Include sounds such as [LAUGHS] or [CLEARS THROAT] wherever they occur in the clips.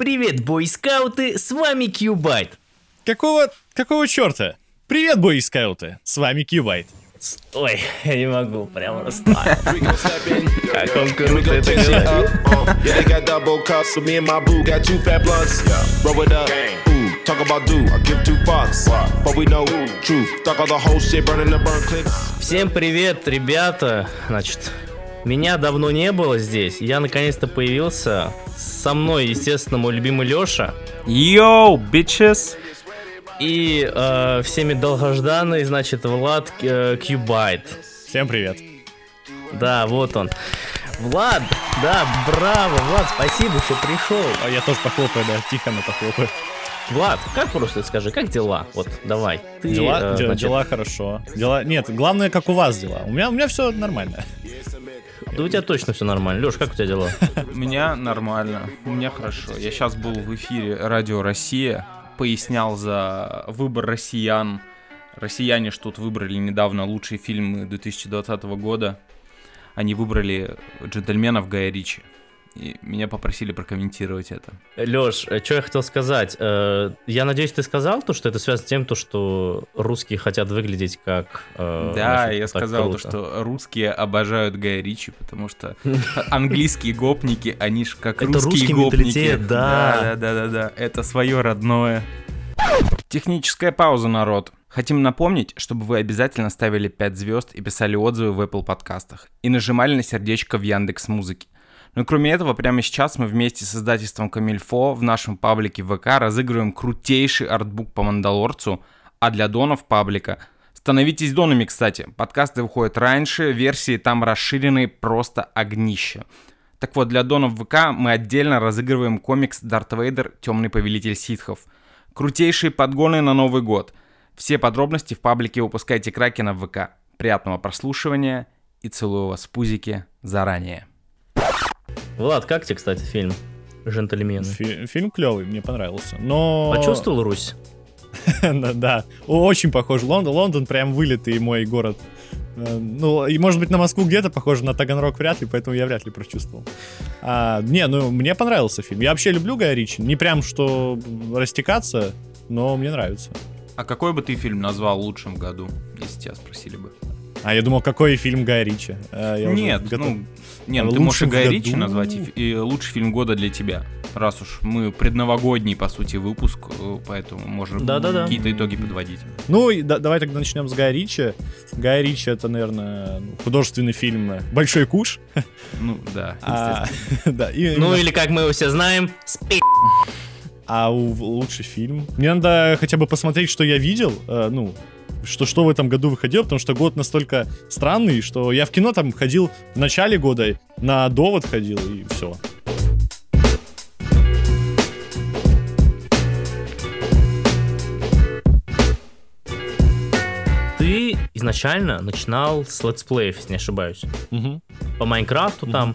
Привет, бойскауты, с вами Кьюбайт. Какого, какого черта? Привет, бойскауты, с вами Кьюбайт. Ой, [LAUGHS] я не могу, прямо расстать. Как он круто это говорит. Yeah, they got double cups, so me and my boo got two fat blunts. Roll it up. Ooh, talk about do, I give two fucks. But we know truth. Talk all the whole shit, burning the burn clips. Всем привет, ребята. Значит, меня давно не было здесь. Я наконец-то появился. Со мной, естественно, мой любимый Леша. Йоу, bitches! И э, всеми долгожданный, значит, Влад э, Кьюбайт. Всем привет. Да, вот он. Влад, да, браво, Влад, спасибо, что пришел. А я тоже похлопаю, да, тихо, но похлопаю. Влад, как просто скажи, как дела? Вот, давай. Ты, Дела, э, значит, дела хорошо. Дела, нет, главное, как у вас дела. У меня, у меня все нормально. Да у тебя точно все нормально. Леш, как у тебя дела? У меня нормально, у меня хорошо. Я сейчас был в эфире Радио Россия, пояснял за выбор россиян. Россияне что тут выбрали недавно лучшие фильмы 2020 года. Они выбрали «Джентльменов» Гая Ричи. И меня попросили прокомментировать это. Леш, что я хотел сказать? Э, Я надеюсь, ты сказал то, что это связано с тем, то, что русские хотят выглядеть как... э, Да, значит, я сказал, то, круто. что русские обожают Гая Ричи, потому что английские гопники, они ж как русские гопники. да, да, да, да. Это свое родное. Техническая пауза, народ. Хотим напомнить, чтобы вы обязательно ставили 5 звезд и писали отзывы в Apple подкастах и нажимали на сердечко в Яндекс Музыке. Ну и кроме этого, прямо сейчас мы вместе с издательством Камильфо в нашем паблике ВК разыгрываем крутейший артбук по Мандалорцу, а для донов паблика Становитесь донами, кстати. Подкасты выходят раньше, версии там расширенные просто огнище. Так вот, для донов ВК мы отдельно разыгрываем комикс Дарт Вейдер «Темный повелитель ситхов». Крутейшие подгоны на Новый год. Все подробности в паблике «Выпускайте Кракена» в ВК. Приятного прослушивания и целую вас в пузике заранее. Влад, как тебе, кстати, фильм «Джентльмены»? Фи- фильм клевый, мне понравился. Но... Почувствовал Русь? [LAUGHS] Да, очень похож. Лондон, Лондон прям вылитый мой город. Э, Ну, и может быть на Москву где-то похоже, на Таганрог вряд ли, поэтому я вряд ли прочувствовал. А, не, ну, мне понравился фильм. Я вообще люблю Гая Ричи. Не прям что растекаться, но мне нравится. А какой бы ты фильм назвал лучшим в году, если тебя спросили бы? А я думал, какой фильм Гая Ричи? А, уже Нет, готов. ну, нет, А ты можешь и году? Ричи назвать, и, и лучший фильм года для тебя. Раз уж мы предновогодний, по сути, выпуск, э, поэтому можно Да-да-да. какие-то итоги подводить. Ну, и да- давай тогда начнем с Гая Ричи. Гай Ричи это, наверное, ну, художественный фильм «Большой куш». Ну, да, А, да, и Ну или, как мы его все знаем, спи. А у- лучший фильм? Мне надо хотя бы посмотреть, что я видел, э, ну, что, что в этом году выходило, потому что год настолько странный, что я в кино там ходил в начале года, на довод ходил, и все. Ты изначально начинал с летсплеев, если не ошибаюсь. По Майнкрафту там.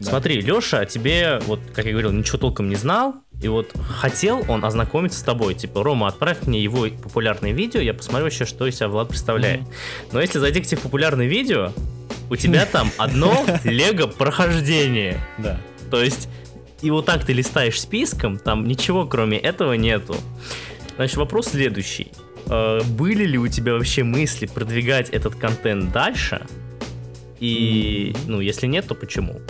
Смотри, Леша тебе, вот, как я говорил, ничего толком не знал, и вот хотел он ознакомиться с тобой. Типа, Рома, отправь мне его популярные видео, я посмотрю вообще, что из себя Влад представляет. Но если зайти к тебе в популярные видео, у тебя там одно [LAUGHS] лего прохождение. Да. То есть, и вот так ты листаешь списком, там ничего кроме этого нету. Значит, вопрос следующий. Э, Были ли у тебя вообще мысли продвигать этот контент дальше? И, ну, если нет, то почему?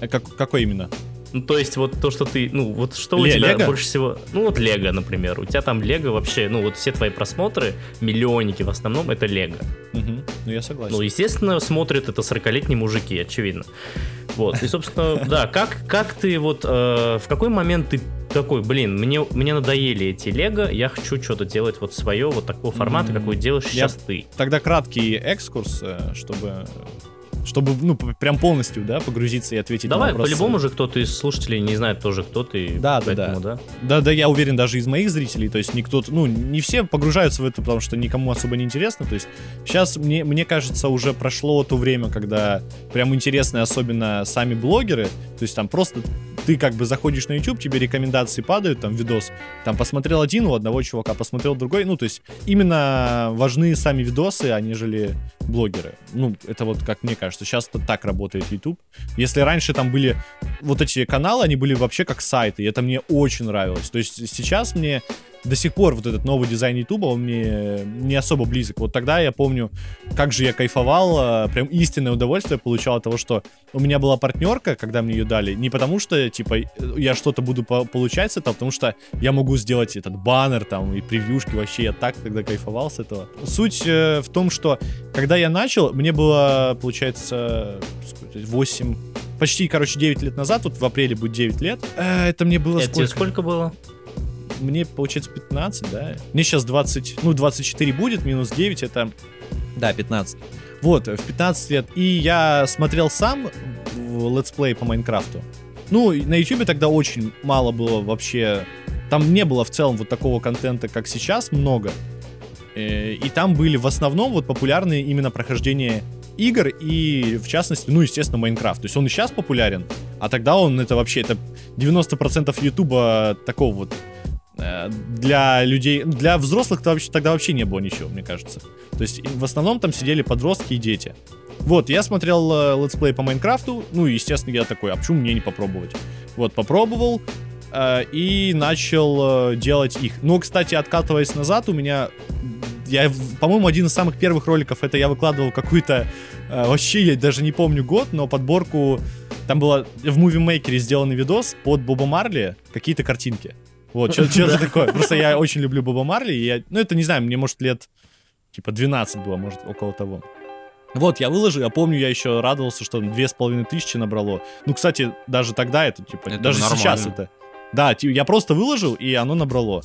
А как- какой именно? Ну, то есть, вот то, что ты, ну, вот что у Ле- тебя Лего? больше всего... Ну, вот Лего, например. У тебя там Лего вообще, ну, вот все твои просмотры, миллионники в основном, это Лего. Мгм. Ну, я согласен. Ну, естественно, смотрят это 40-летние мужики, очевидно. Вот, и, собственно, [LAUGHS] да, как, как ты вот, э, в какой момент ты такой, блин, мне, мне надоели эти лего, я хочу что-то делать вот свое, вот такого формата, М, какой делаешь я- сейчас ты. Тогда краткий экскурс, э, чтобы чтобы, ну, прям полностью, да, погрузиться и ответить Давай, на вопросы. по-любому же кто-то из слушателей не знает тоже, кто ты. Да, да, поэтому, да. Да, да, я уверен, даже из моих зрителей, то есть никто, ну, не все погружаются в это, потому что никому особо не интересно, то есть сейчас, мне, мне кажется, уже прошло то время, когда прям интересны особенно сами блогеры, то есть там просто ты как бы заходишь на YouTube, тебе рекомендации падают, там видос, там посмотрел один у одного чувака, посмотрел другой, ну, то есть именно важны сами видосы, а нежели блогеры. Ну, это вот как мне кажется. Кажется, сейчас это так работает YouTube. Если раньше там были вот эти каналы, они были вообще как сайты, и это мне очень нравилось. То есть сейчас мне до сих пор вот этот новый дизайн Ютуба, он мне не особо близок. Вот тогда я помню, как же я кайфовал, э, прям истинное удовольствие получал от того, что у меня была партнерка, когда мне ее дали, не потому что, типа, я что-то буду по получать с этого, а потому что я могу сделать этот баннер там и превьюшки, вообще я так тогда кайфовал с этого. Суть э, в том, что когда я начал, мне было, получается, 8 почти, короче, 9 лет назад, вот в апреле будет 9 лет. Э, это мне было Это сколько? сколько было? Мне, получается, 15, да? Мне сейчас 20, ну, 24 будет, минус 9, это, да, 15. Вот, в 15 лет. И я смотрел сам летсплей по Майнкрафту. Ну, на YouTube тогда очень мало было вообще... Там не было в целом вот такого контента, как сейчас, много. Э, и там были в основном вот популярные именно прохождения игр и, в частности, ну, естественно, Майнкрафт. То есть он и сейчас популярен, а тогда он это вообще, это 90% Ютуба такого вот для людей, для взрослых -то вообще, тогда вообще не было ничего, мне кажется. То есть в основном там сидели подростки и дети. Вот, я смотрел э, летсплей по Майнкрафту, ну, естественно, я такой, а почему мне не попробовать? Вот, попробовал э, и начал э, делать их. Но, кстати, откатываясь назад, у меня, я, по-моему, один из самых первых роликов, это я выкладывал какую-то, э, вообще, я даже не помню год, но подборку, там было в Movie Maker сделанный видос под Боба Марли, какие-то картинки. Вот, что-то [LAUGHS] такое. Просто я очень люблю Боба Марли, и я, ну, это, не знаю, мне, может, лет, типа, 12 было, может, около того. Вот, я выложил, я помню, я еще радовался, что две с половиной тысячи набрало. Ну, кстати, даже тогда это, типа, это даже нормально. сейчас это. Да, я просто выложил, и оно набрало.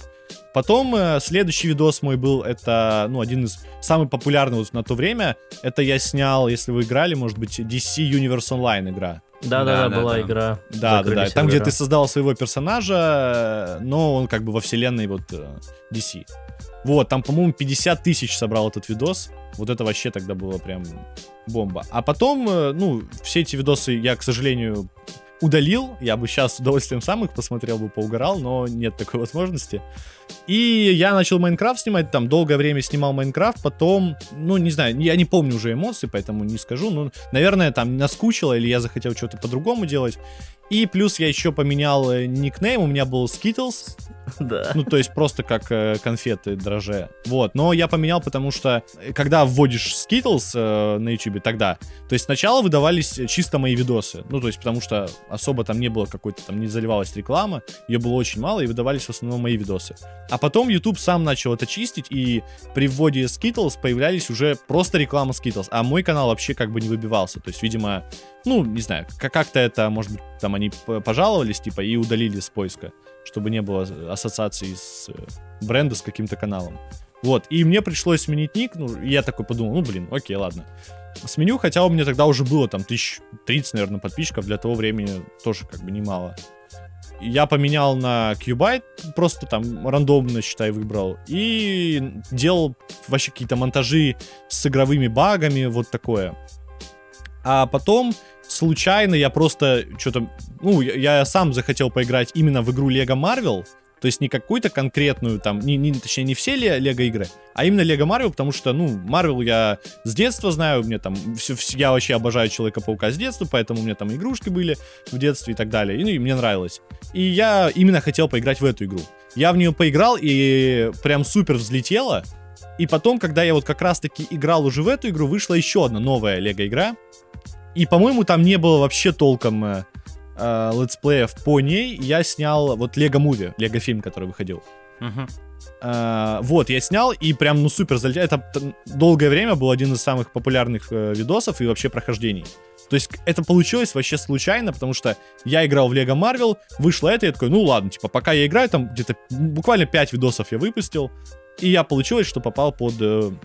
Потом э, следующий видос мой был, это, ну, один из самых популярных вот на то время. Это я снял, если вы играли, может быть, DC Universe Online игра. Да, да, да, была да. игра. Да, да, да. Там, где ты создал своего персонажа, но он как бы во вселенной вот э, DC. Вот, там, по-моему, 50 тысяч собрал этот видос. Вот это вообще тогда было прям бомба. А потом, э, ну, все эти видосы я, к сожалению, удалил. Я бы сейчас с удовольствием сам их посмотрел бы, поугорал, но нет такой возможности. И я начал Майнкрафт снимать, там долгое время снимал Майнкрафт, потом, ну, не знаю, я не помню уже эмоции, поэтому не скажу, но, наверное, там наскучило, или я захотел что-то по-другому делать. И плюс я еще поменял э, никнейм, у меня был Skittles. [LAUGHS] Да. Ну, то есть просто как э, конфеты дроже. Вот. Но я поменял, потому что э, когда вводишь Skittles э, на YouTube, тогда, то есть сначала выдавались чисто мои видосы. Ну, то есть потому что особо там не было какой-то, там не заливалась реклама, ее было очень мало, и выдавались в основном мои видосы. А потом YouTube сам начал это чистить, и при вводе Skittles появлялись уже просто реклама Skittles, а мой канал вообще как бы не выбивался. То есть, видимо, ну, не знаю, как-то это, может быть, там они пожаловались, типа, и удалили с поиска, чтобы не было ассоциации с э, бренда с каким-то каналом. Вот, и мне пришлось сменить ник, ну, я такой подумал, ну, блин, окей, ладно. Сменю, хотя у меня тогда уже было там тысяч 30, наверное, подписчиков, для того времени тоже как бы немало. Я поменял на Qbyte, просто там рандомно, считай, выбрал. И делал вообще какие-то монтажи с игровыми багами, вот такое. А потом случайно я просто что-то... Ну, я, я сам захотел поиграть именно в игру Лего Марвел, то есть не какую-то конкретную там, не, не, точнее не все Лего игры, а именно Лего Марвел, потому что, ну, Марвел я с детства знаю, мне там, все, все, я вообще обожаю Человека-паука с детства, поэтому у меня там игрушки были в детстве и так далее, и, ну, и мне нравилось. И я именно хотел поиграть в эту игру. Я в нее поиграл и прям супер взлетело, и потом, когда я вот как раз-таки играл уже в эту игру, вышла еще одна новая Лего игра, и, по-моему, там не было вообще толком э, э, летсплеев по ней. Я снял вот Лего Муви, Лего фильм, который выходил. Uh, вот, я снял, и прям, ну, супер залетел. Это долгое время был один из самых популярных uh, видосов и вообще прохождений. То есть это получилось вообще случайно, потому что я играл в Лего Марвел, вышло это, и я такой, ну ладно, типа, пока я играю, там где-то буквально 5 видосов я выпустил, и я получилось, что попал под uh,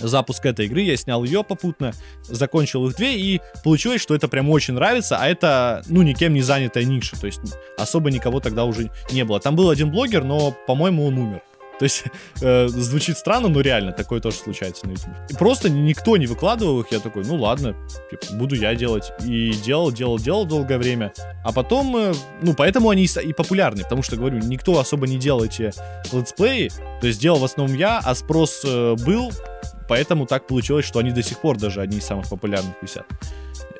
запуск этой игры, я снял ее попутно, закончил их две, и получилось, что это прям очень нравится, а это, ну, никем не занятая ниша, то есть особо никого тогда уже не было. Там был один блогер, но, по-моему, он умер. То есть [LAUGHS] э, звучит странно, но реально такое тоже случается на YouTube. И просто никто не выкладывал их, я такой, ну ладно, типа, буду я делать. И делал, делал, делал долгое время. А потом, э, ну поэтому они и, популярны, потому что, говорю, никто особо не делал эти летсплеи. То есть делал в основном я, а спрос э, был, поэтому так получилось, что они до сих пор даже одни из самых популярных висят.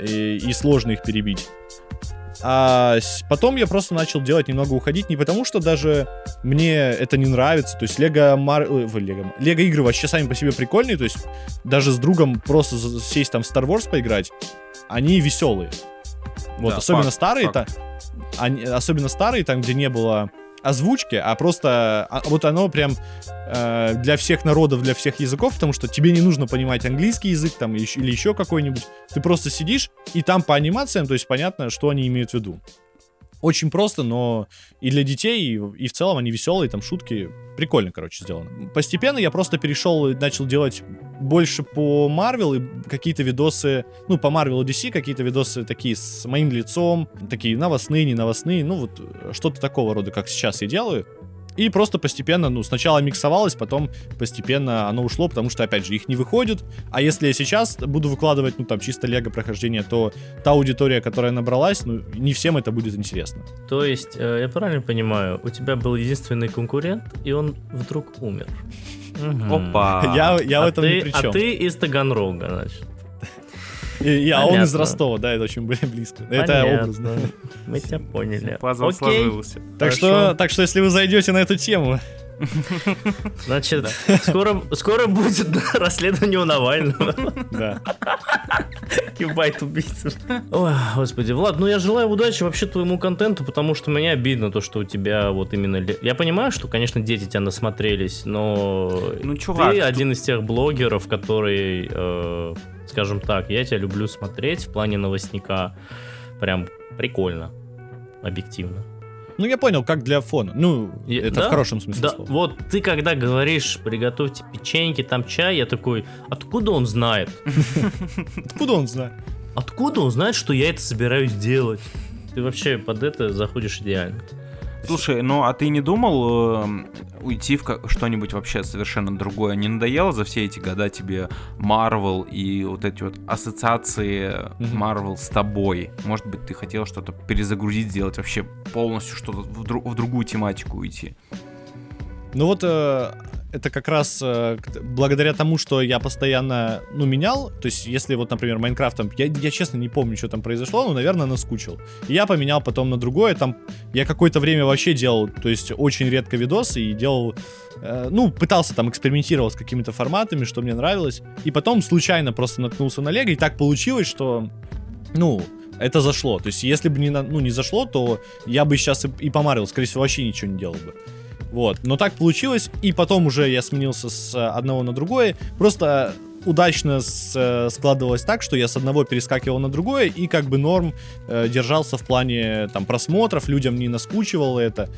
И, и сложно их перебить. А потом я просто начал делать немного уходить, не потому что даже мне это не нравится, то есть Лего Мар... Лего... Лего игры вообще сами по себе прикольные, то есть даже с другом просто сесть там в Star Wars поиграть, они веселые. Вот, да, особенно факт, старые, факт. Та... Они... особенно старые, там, где не было озвучки, а просто а, вот оно прям э, для всех народов, для всех языков, потому что тебе не нужно понимать английский язык там или, или еще какой-нибудь. Ты просто сидишь, и там по анимациям, то есть понятно, что они имеют в виду. Очень просто, но и для детей, и, и в целом они веселые, там шутки. Прикольно, короче, сделано. Постепенно я просто перешел и начал делать больше по Marvel и какие-то видосы, ну, по и DC, какие-то видосы такие с моим лицом, такие новостные, не новостные, ну, вот что-то такого рода, как сейчас я делаю. И просто постепенно, ну, сначала миксовалось, потом постепенно оно ушло, потому что, опять же, их не выходит. А если я сейчас буду выкладывать, ну, там, чисто лего прохождение, то та аудитория, которая набралась, ну, не всем это будет интересно. То есть, э, я правильно понимаю, у тебя был единственный конкурент, и он вдруг умер. Опа! Я, я а в этом ты, не при чем. А ты из Таганрога, значит. И, и, а он из Ростова, да, это очень близко. Понятно. Это образно. Мы тебя поняли. Пазл сложился. Так что, так что, если вы зайдете на эту тему, [LAUGHS] Значит, скоро, скоро будет расследование у Навального. Да. Кибайт убийца. Ой, господи, Влад, ну я желаю удачи вообще твоему контенту, потому что мне обидно то, что у тебя вот именно... Я понимаю, что, конечно, дети тебя насмотрелись, но ну, чувак, ты один из тех блогеров, который э, скажем так, я тебя люблю смотреть в плане новостника. Прям прикольно, объективно. Ну, я понял, как для фона. Ну, я, это да? в хорошем смысле да. слова. Вот ты когда говоришь, приготовьте печеньки, там чай, я такой, откуда он знает? Откуда он знает? Откуда он знает, что я это собираюсь делать? Ты вообще под это заходишь идеально. Слушай, ну а ты не думал э, уйти в что-нибудь вообще совершенно другое? Не надоело за все эти года тебе Marvel и вот эти вот ассоциации Marvel с тобой? Может быть, ты хотел что-то перезагрузить, сделать вообще полностью что-то в, дру- в другую тематику уйти? Ну вот э, это как раз э, благодаря тому, что я постоянно, ну, менял, то есть, если вот, например, Майнкрафт, там, я, я честно не помню, что там произошло, но, наверное, наскучил. И я поменял потом на другое, там, я какое-то время вообще делал, то есть, очень редко видосы и делал, э, ну, пытался там экспериментировал с какими-то форматами, что мне нравилось, и потом случайно просто наткнулся на Лего, и так получилось, что, ну, это зашло. То есть, если бы не, ну, не зашло, то я бы сейчас и, и помарил, скорее всего, вообще ничего не делал бы. Вот. Но так получилось, и потом уже я сменился с одного на другое. Просто удачно с, э, складывалось так, что я с одного перескакивал на другое и как бы норм э, держался в плане там просмотров, людям не наскучивало это,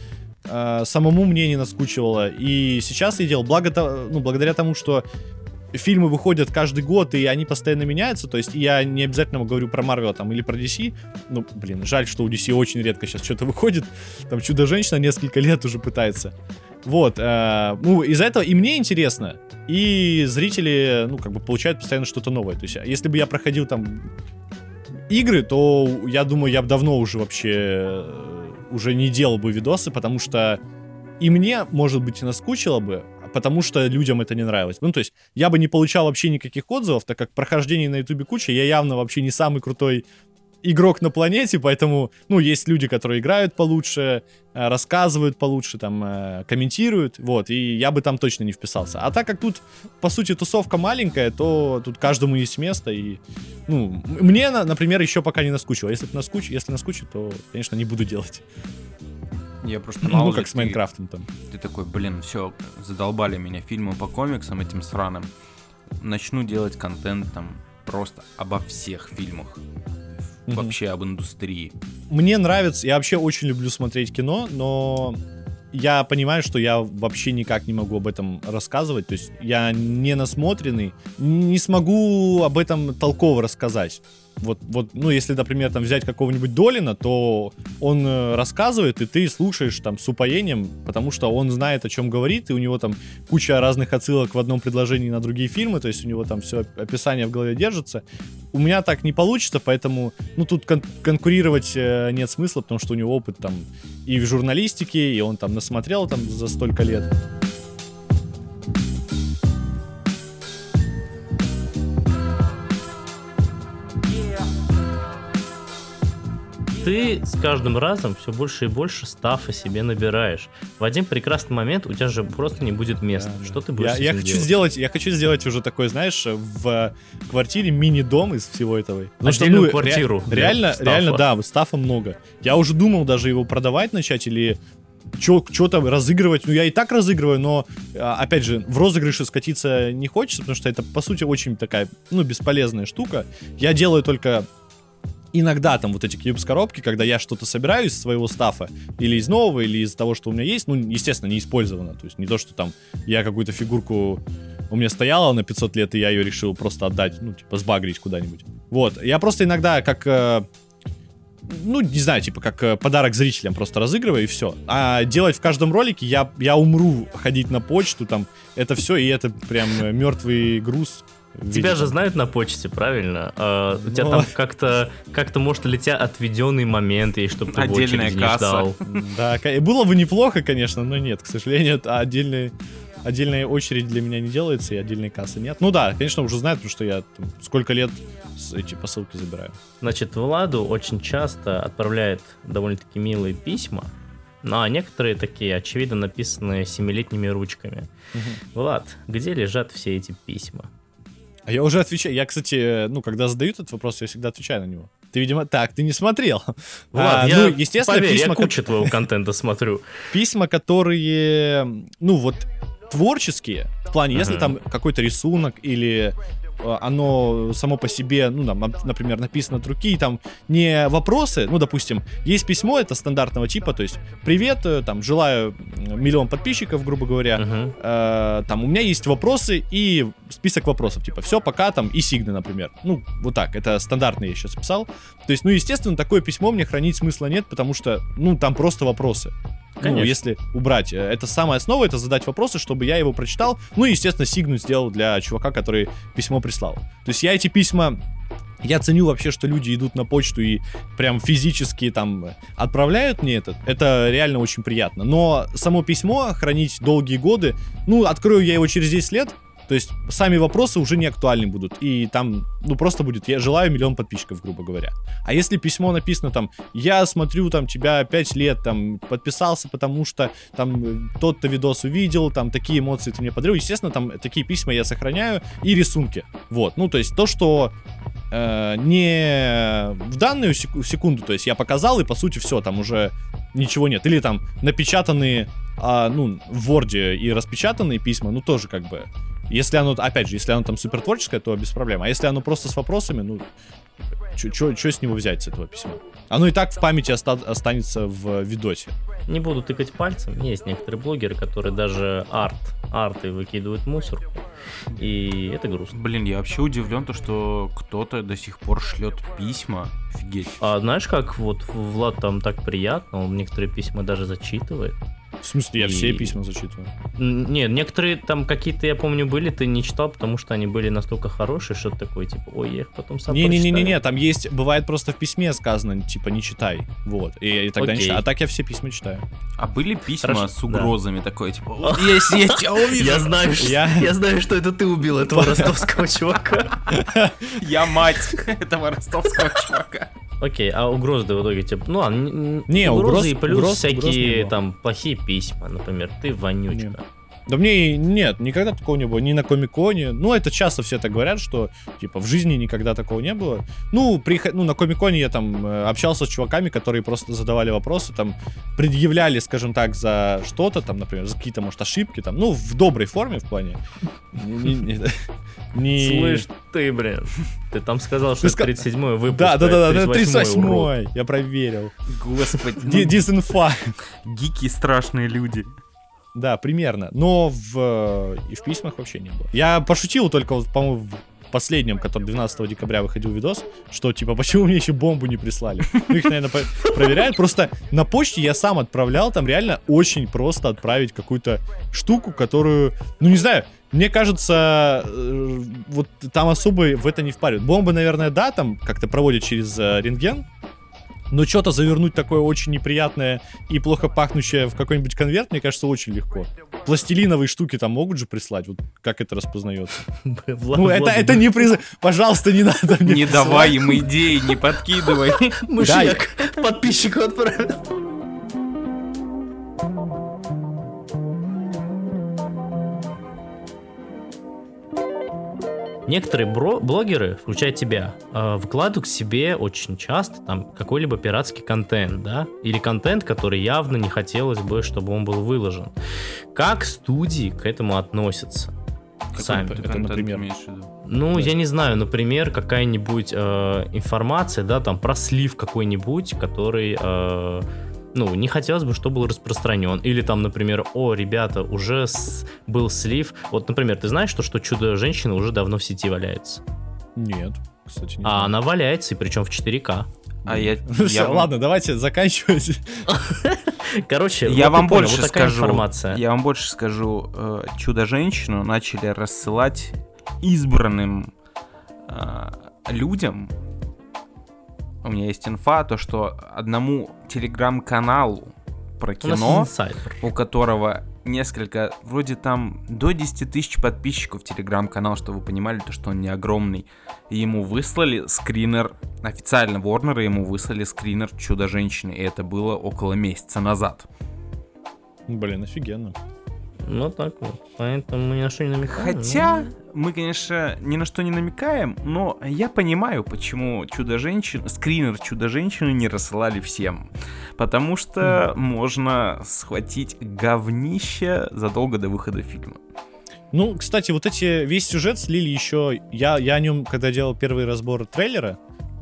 э, самому мне не наскучивало. И сейчас я делал, благо, ну, благодаря тому, что фильмы выходят каждый год, и они постоянно меняются. То есть я не обязательно говорю про Марвел там или про DC. Ну, блин, жаль, что у DC очень редко сейчас что-то [LAUGHS] выходит. Там Чудо-женщина несколько лет уже пытается. Вот, э, ну, из-за этого и мне интересно, и зрители, ну, как бы получают постоянно что-то новое. То есть, если бы я проходил там игры, то я думаю, я бы давно уже вообще э, уже не делал бы видосы, потому что и мне, может быть, наскучило бы, потому что людям это не нравилось. Ну, то есть, я бы не получал вообще никаких отзывов, так как прохождений на ютубе куча, я явно вообще не самый крутой игрок на планете, поэтому, ну, есть люди, которые играют получше, э, рассказывают получше, там, э, комментируют, вот, и я бы там точно не вписался. А так как тут, по сути, тусовка маленькая, то тут каждому есть место, и, ну, мне, например, еще пока не наскучило. Если наскучит, если наскучит, то, конечно, не буду делать. Я просто мало Ну, как с Майнкрафтом там. Ты такой, блин, все, задолбали меня фильмы по комиксам этим сраным. Начну делать контент там просто обо всех фильмах. Вообще об индустрии. Мне нравится, я вообще очень люблю смотреть кино, но я понимаю, что я вообще никак не могу об этом рассказывать. То есть я не насмотренный, не смогу об этом толково рассказать. Вот, вот, ну, если, например, там взять какого-нибудь Долина, то он э, рассказывает, и ты слушаешь там с упоением, потому что он знает, о чем говорит, и у него там куча разных отсылок в одном предложении на другие фильмы, то есть у него там все описание в голове держится. У меня так не получится, поэтому, ну, тут кон- конкурировать э, нет смысла, потому что у него опыт там и в журналистике, и он там насмотрел там за столько лет. Ты с каждым разом все больше и больше стафа себе набираешь. В один прекрасный момент у тебя же просто не будет места. Да, что ты будешь я, я хочу делать? сделать, я хочу сделать уже такой, знаешь, в квартире мини-дом из всего этого. Потому что, ну, квартиру. Ре- реально, стафа. реально, да, стафа много. Я уже думал даже его продавать начать или что-то разыгрывать. Ну, я и так разыгрываю, но, а, опять же, в розыгрыше скатиться не хочется, потому что это, по сути, очень такая, ну, бесполезная штука. Я делаю только иногда там вот эти Cubes коробки, когда я что-то собираю из своего стафа, или из нового, или из того, что у меня есть, ну, естественно, не использовано. То есть не то, что там я какую-то фигурку у меня стояла на 500 лет, и я ее решил просто отдать, ну, типа, сбагрить куда-нибудь. Вот. Я просто иногда как э, ну, не знаю, типа, как э, подарок зрителям просто разыгрываю и все. А делать в каждом ролике я, я умру ходить на почту, там, это все, и это прям э, мертвый груз. Тебя же знают на почте, правильно? А, у тебя Но... там как-то, как-то может ли тебя отведенный момент, и чтобы ты Отдельная касса. не ждал. Да, было бы неплохо, конечно, но нет, к сожалению, отдельный отдельная очередь для меня не делается и отдельной кассы нет. Ну да, конечно, уже знают, потому что я там, сколько лет эти посылки забираю. Значит, Владу очень часто отправляет довольно-таки милые письма, ну а некоторые такие, очевидно, написанные семилетними ручками. Угу. Влад, где лежат все эти письма? А я уже отвечаю. Я, кстати, ну, когда задают этот вопрос, я всегда отвечаю на него. Ты, видимо, так, ты не смотрел. [LAUGHS] Влад, а, я, ну, естественно, поверь, письма, я кучу твоего контента смотрю. [LAUGHS] Письма, которые, ну, вот, творческие, в плане, если там какой-то рисунок или оно само по себе, ну, там, например, написано от руки, и там не вопросы, ну, допустим, есть письмо, это стандартного типа, то есть, привет, э, там, желаю миллион подписчиков, грубо говоря, uh-huh. э, там, у меня есть вопросы и список вопросов, типа, все, пока, там, и сигны, например. Ну, вот так, это стандартный я сейчас писал. То есть, ну, естественно, такое письмо мне хранить смысла нет, потому что, ну, там просто вопросы. Ну, Конечно. Ну, если убрать. Э, это самая основа, это задать вопросы, чтобы я его прочитал. Ну и, естественно, сигну сделал для чувака, который письмо прислал. То есть я эти письма я ценю вообще, что люди идут на почту и прям физически там отправляют мне это. Это реально очень приятно. Но само письмо хранить долгие годы, ну, открою я его через 10 лет, то есть сами вопросы уже не актуальны будут. И там, ну, просто будет, я желаю миллион подписчиков, грубо говоря. А если письмо написано там, я смотрю там тебя 5 лет, там, подписался, потому что там тот-то видос увидел, там, такие эмоции ты мне подарил, естественно, там такие письма я сохраняю и рисунки. Вот, ну, то есть то, что э, не в данную секунду, то есть я показал, и по сути все, там уже ничего нет. Или там напечатанные, а, ну, в Word и распечатанные письма, ну, тоже как бы если оно, опять же, если оно там супер творческое, то без проблем. А если оно просто с вопросами, ну, что с него взять, с этого письма? Оно и так в памяти оста- останется в видосе. Не буду тыкать пальцем. Есть некоторые блогеры, которые даже арт, арты выкидывают мусорку. И это грустно. Блин, я вообще удивлен, то, что кто-то до сих пор шлет письма. Офигеть. А знаешь, как вот Влад там так приятно, он некоторые письма даже зачитывает. В смысле, я и... все письма зачитываю? Нет, некоторые там какие-то, я помню, были, ты не читал, потому что они были настолько хорошие, что-то такое, типа, ой, я их потом сам Не-не-не-не, там есть, бывает просто в письме сказано, типа, не читай, вот, и, и тогда Окей. не читаю. А так я все письма читаю. А были письма Хорошо, с угрозами, да. такое, типа, [LAUGHS] если я тебя увижу... Я знаю, я знаю, что это ты убил этого [LAUGHS] ростовского чувака. Я мать этого ростовского чувака. Окей, а угрозы в итоге типа, ну, а, не, угрозы угроз, и плюс угроз, всякие угроз там плохие письма, например, ты вонючка. Не. Да мне нет, никогда такого не было, ни на Комиконе. Ну, это часто все так говорят, что, типа, в жизни никогда такого не было. Ну, при, ну на Комиконе я там э, общался с чуваками, которые просто задавали вопросы, там, предъявляли, скажем так, за что-то, там, например, за какие-то, может, ошибки, там, ну, в доброй форме, в плане. Не... Слышь, ты, блин, ты там сказал, что это 37-й выпуск. Да, да, да, да, 38-й, я проверил. Господи. Дизинфа. Гики страшные люди. Да, примерно. Но в, и в письмах вообще не было. Я пошутил только, вот, по-моему, в последнем, который 12 декабря выходил видос, что, типа, почему мне еще бомбу не прислали? Ну, их, наверное, проверяют. Просто на почте я сам отправлял, там реально очень просто отправить какую-то штуку, которую, ну, не знаю, мне кажется, э, вот там особо в это не впаривают. Бомбы, наверное, да, там как-то проводят через э, рентген, Но что-то завернуть такое очень неприятное и плохо пахнущее в какой-нибудь конверт, мне кажется, очень легко. Пластилиновые штуки там могут же прислать, вот как это распознается. Ну, это, это не приз... Пожалуйста, не надо мне Не давай им идеи, не подкидывай. Мышьяк подписчику отправил. Некоторые бро- блогеры, включая тебя, э, выкладывают к себе очень часто там какой-либо пиратский контент, да, или контент, который явно не хотелось бы, чтобы он был выложен. Как студии к этому относятся? Сами. Это, например. Ну, я не знаю, например, какая-нибудь э, информация, да, там про слив какой-нибудь, который э, ну, не хотелось бы, чтобы был распространен. Или там, например, о, ребята, уже с... был слив. Вот, например, ты знаешь, что, что чудо-женщина уже давно в сети валяется? Нет, кстати, не А знаю. она валяется, и причем в 4К. А я, Ну [LAUGHS] я всё, вам- ладно, давайте заканчивать. [LAUGHS] Короче, Я вот вам понял, больше вот скажу. информация. Я вам больше скажу. э, Чудо-женщину начали рассылать избранным э, людям. У меня есть инфа, то что одному телеграм-каналу про кино, у которого несколько, вроде там до 10 тысяч подписчиков телеграм-канал, чтобы вы понимали, то, что он не огромный. И ему выслали скринер, официально Warner ему выслали скринер Чудо-женщины, и это было около месяца назад. Блин, офигенно. Ну, так вот. Поэтому мы ни на что не намекаем. Хотя, мы, конечно, ни на что не намекаем, но я понимаю, почему Чудо-женщин, скринер Чудо-женщины не рассылали всем. Потому что можно схватить говнище задолго до выхода фильма. Ну, кстати, вот эти весь сюжет слили еще. Я, я о нем, когда делал первый разбор трейлера,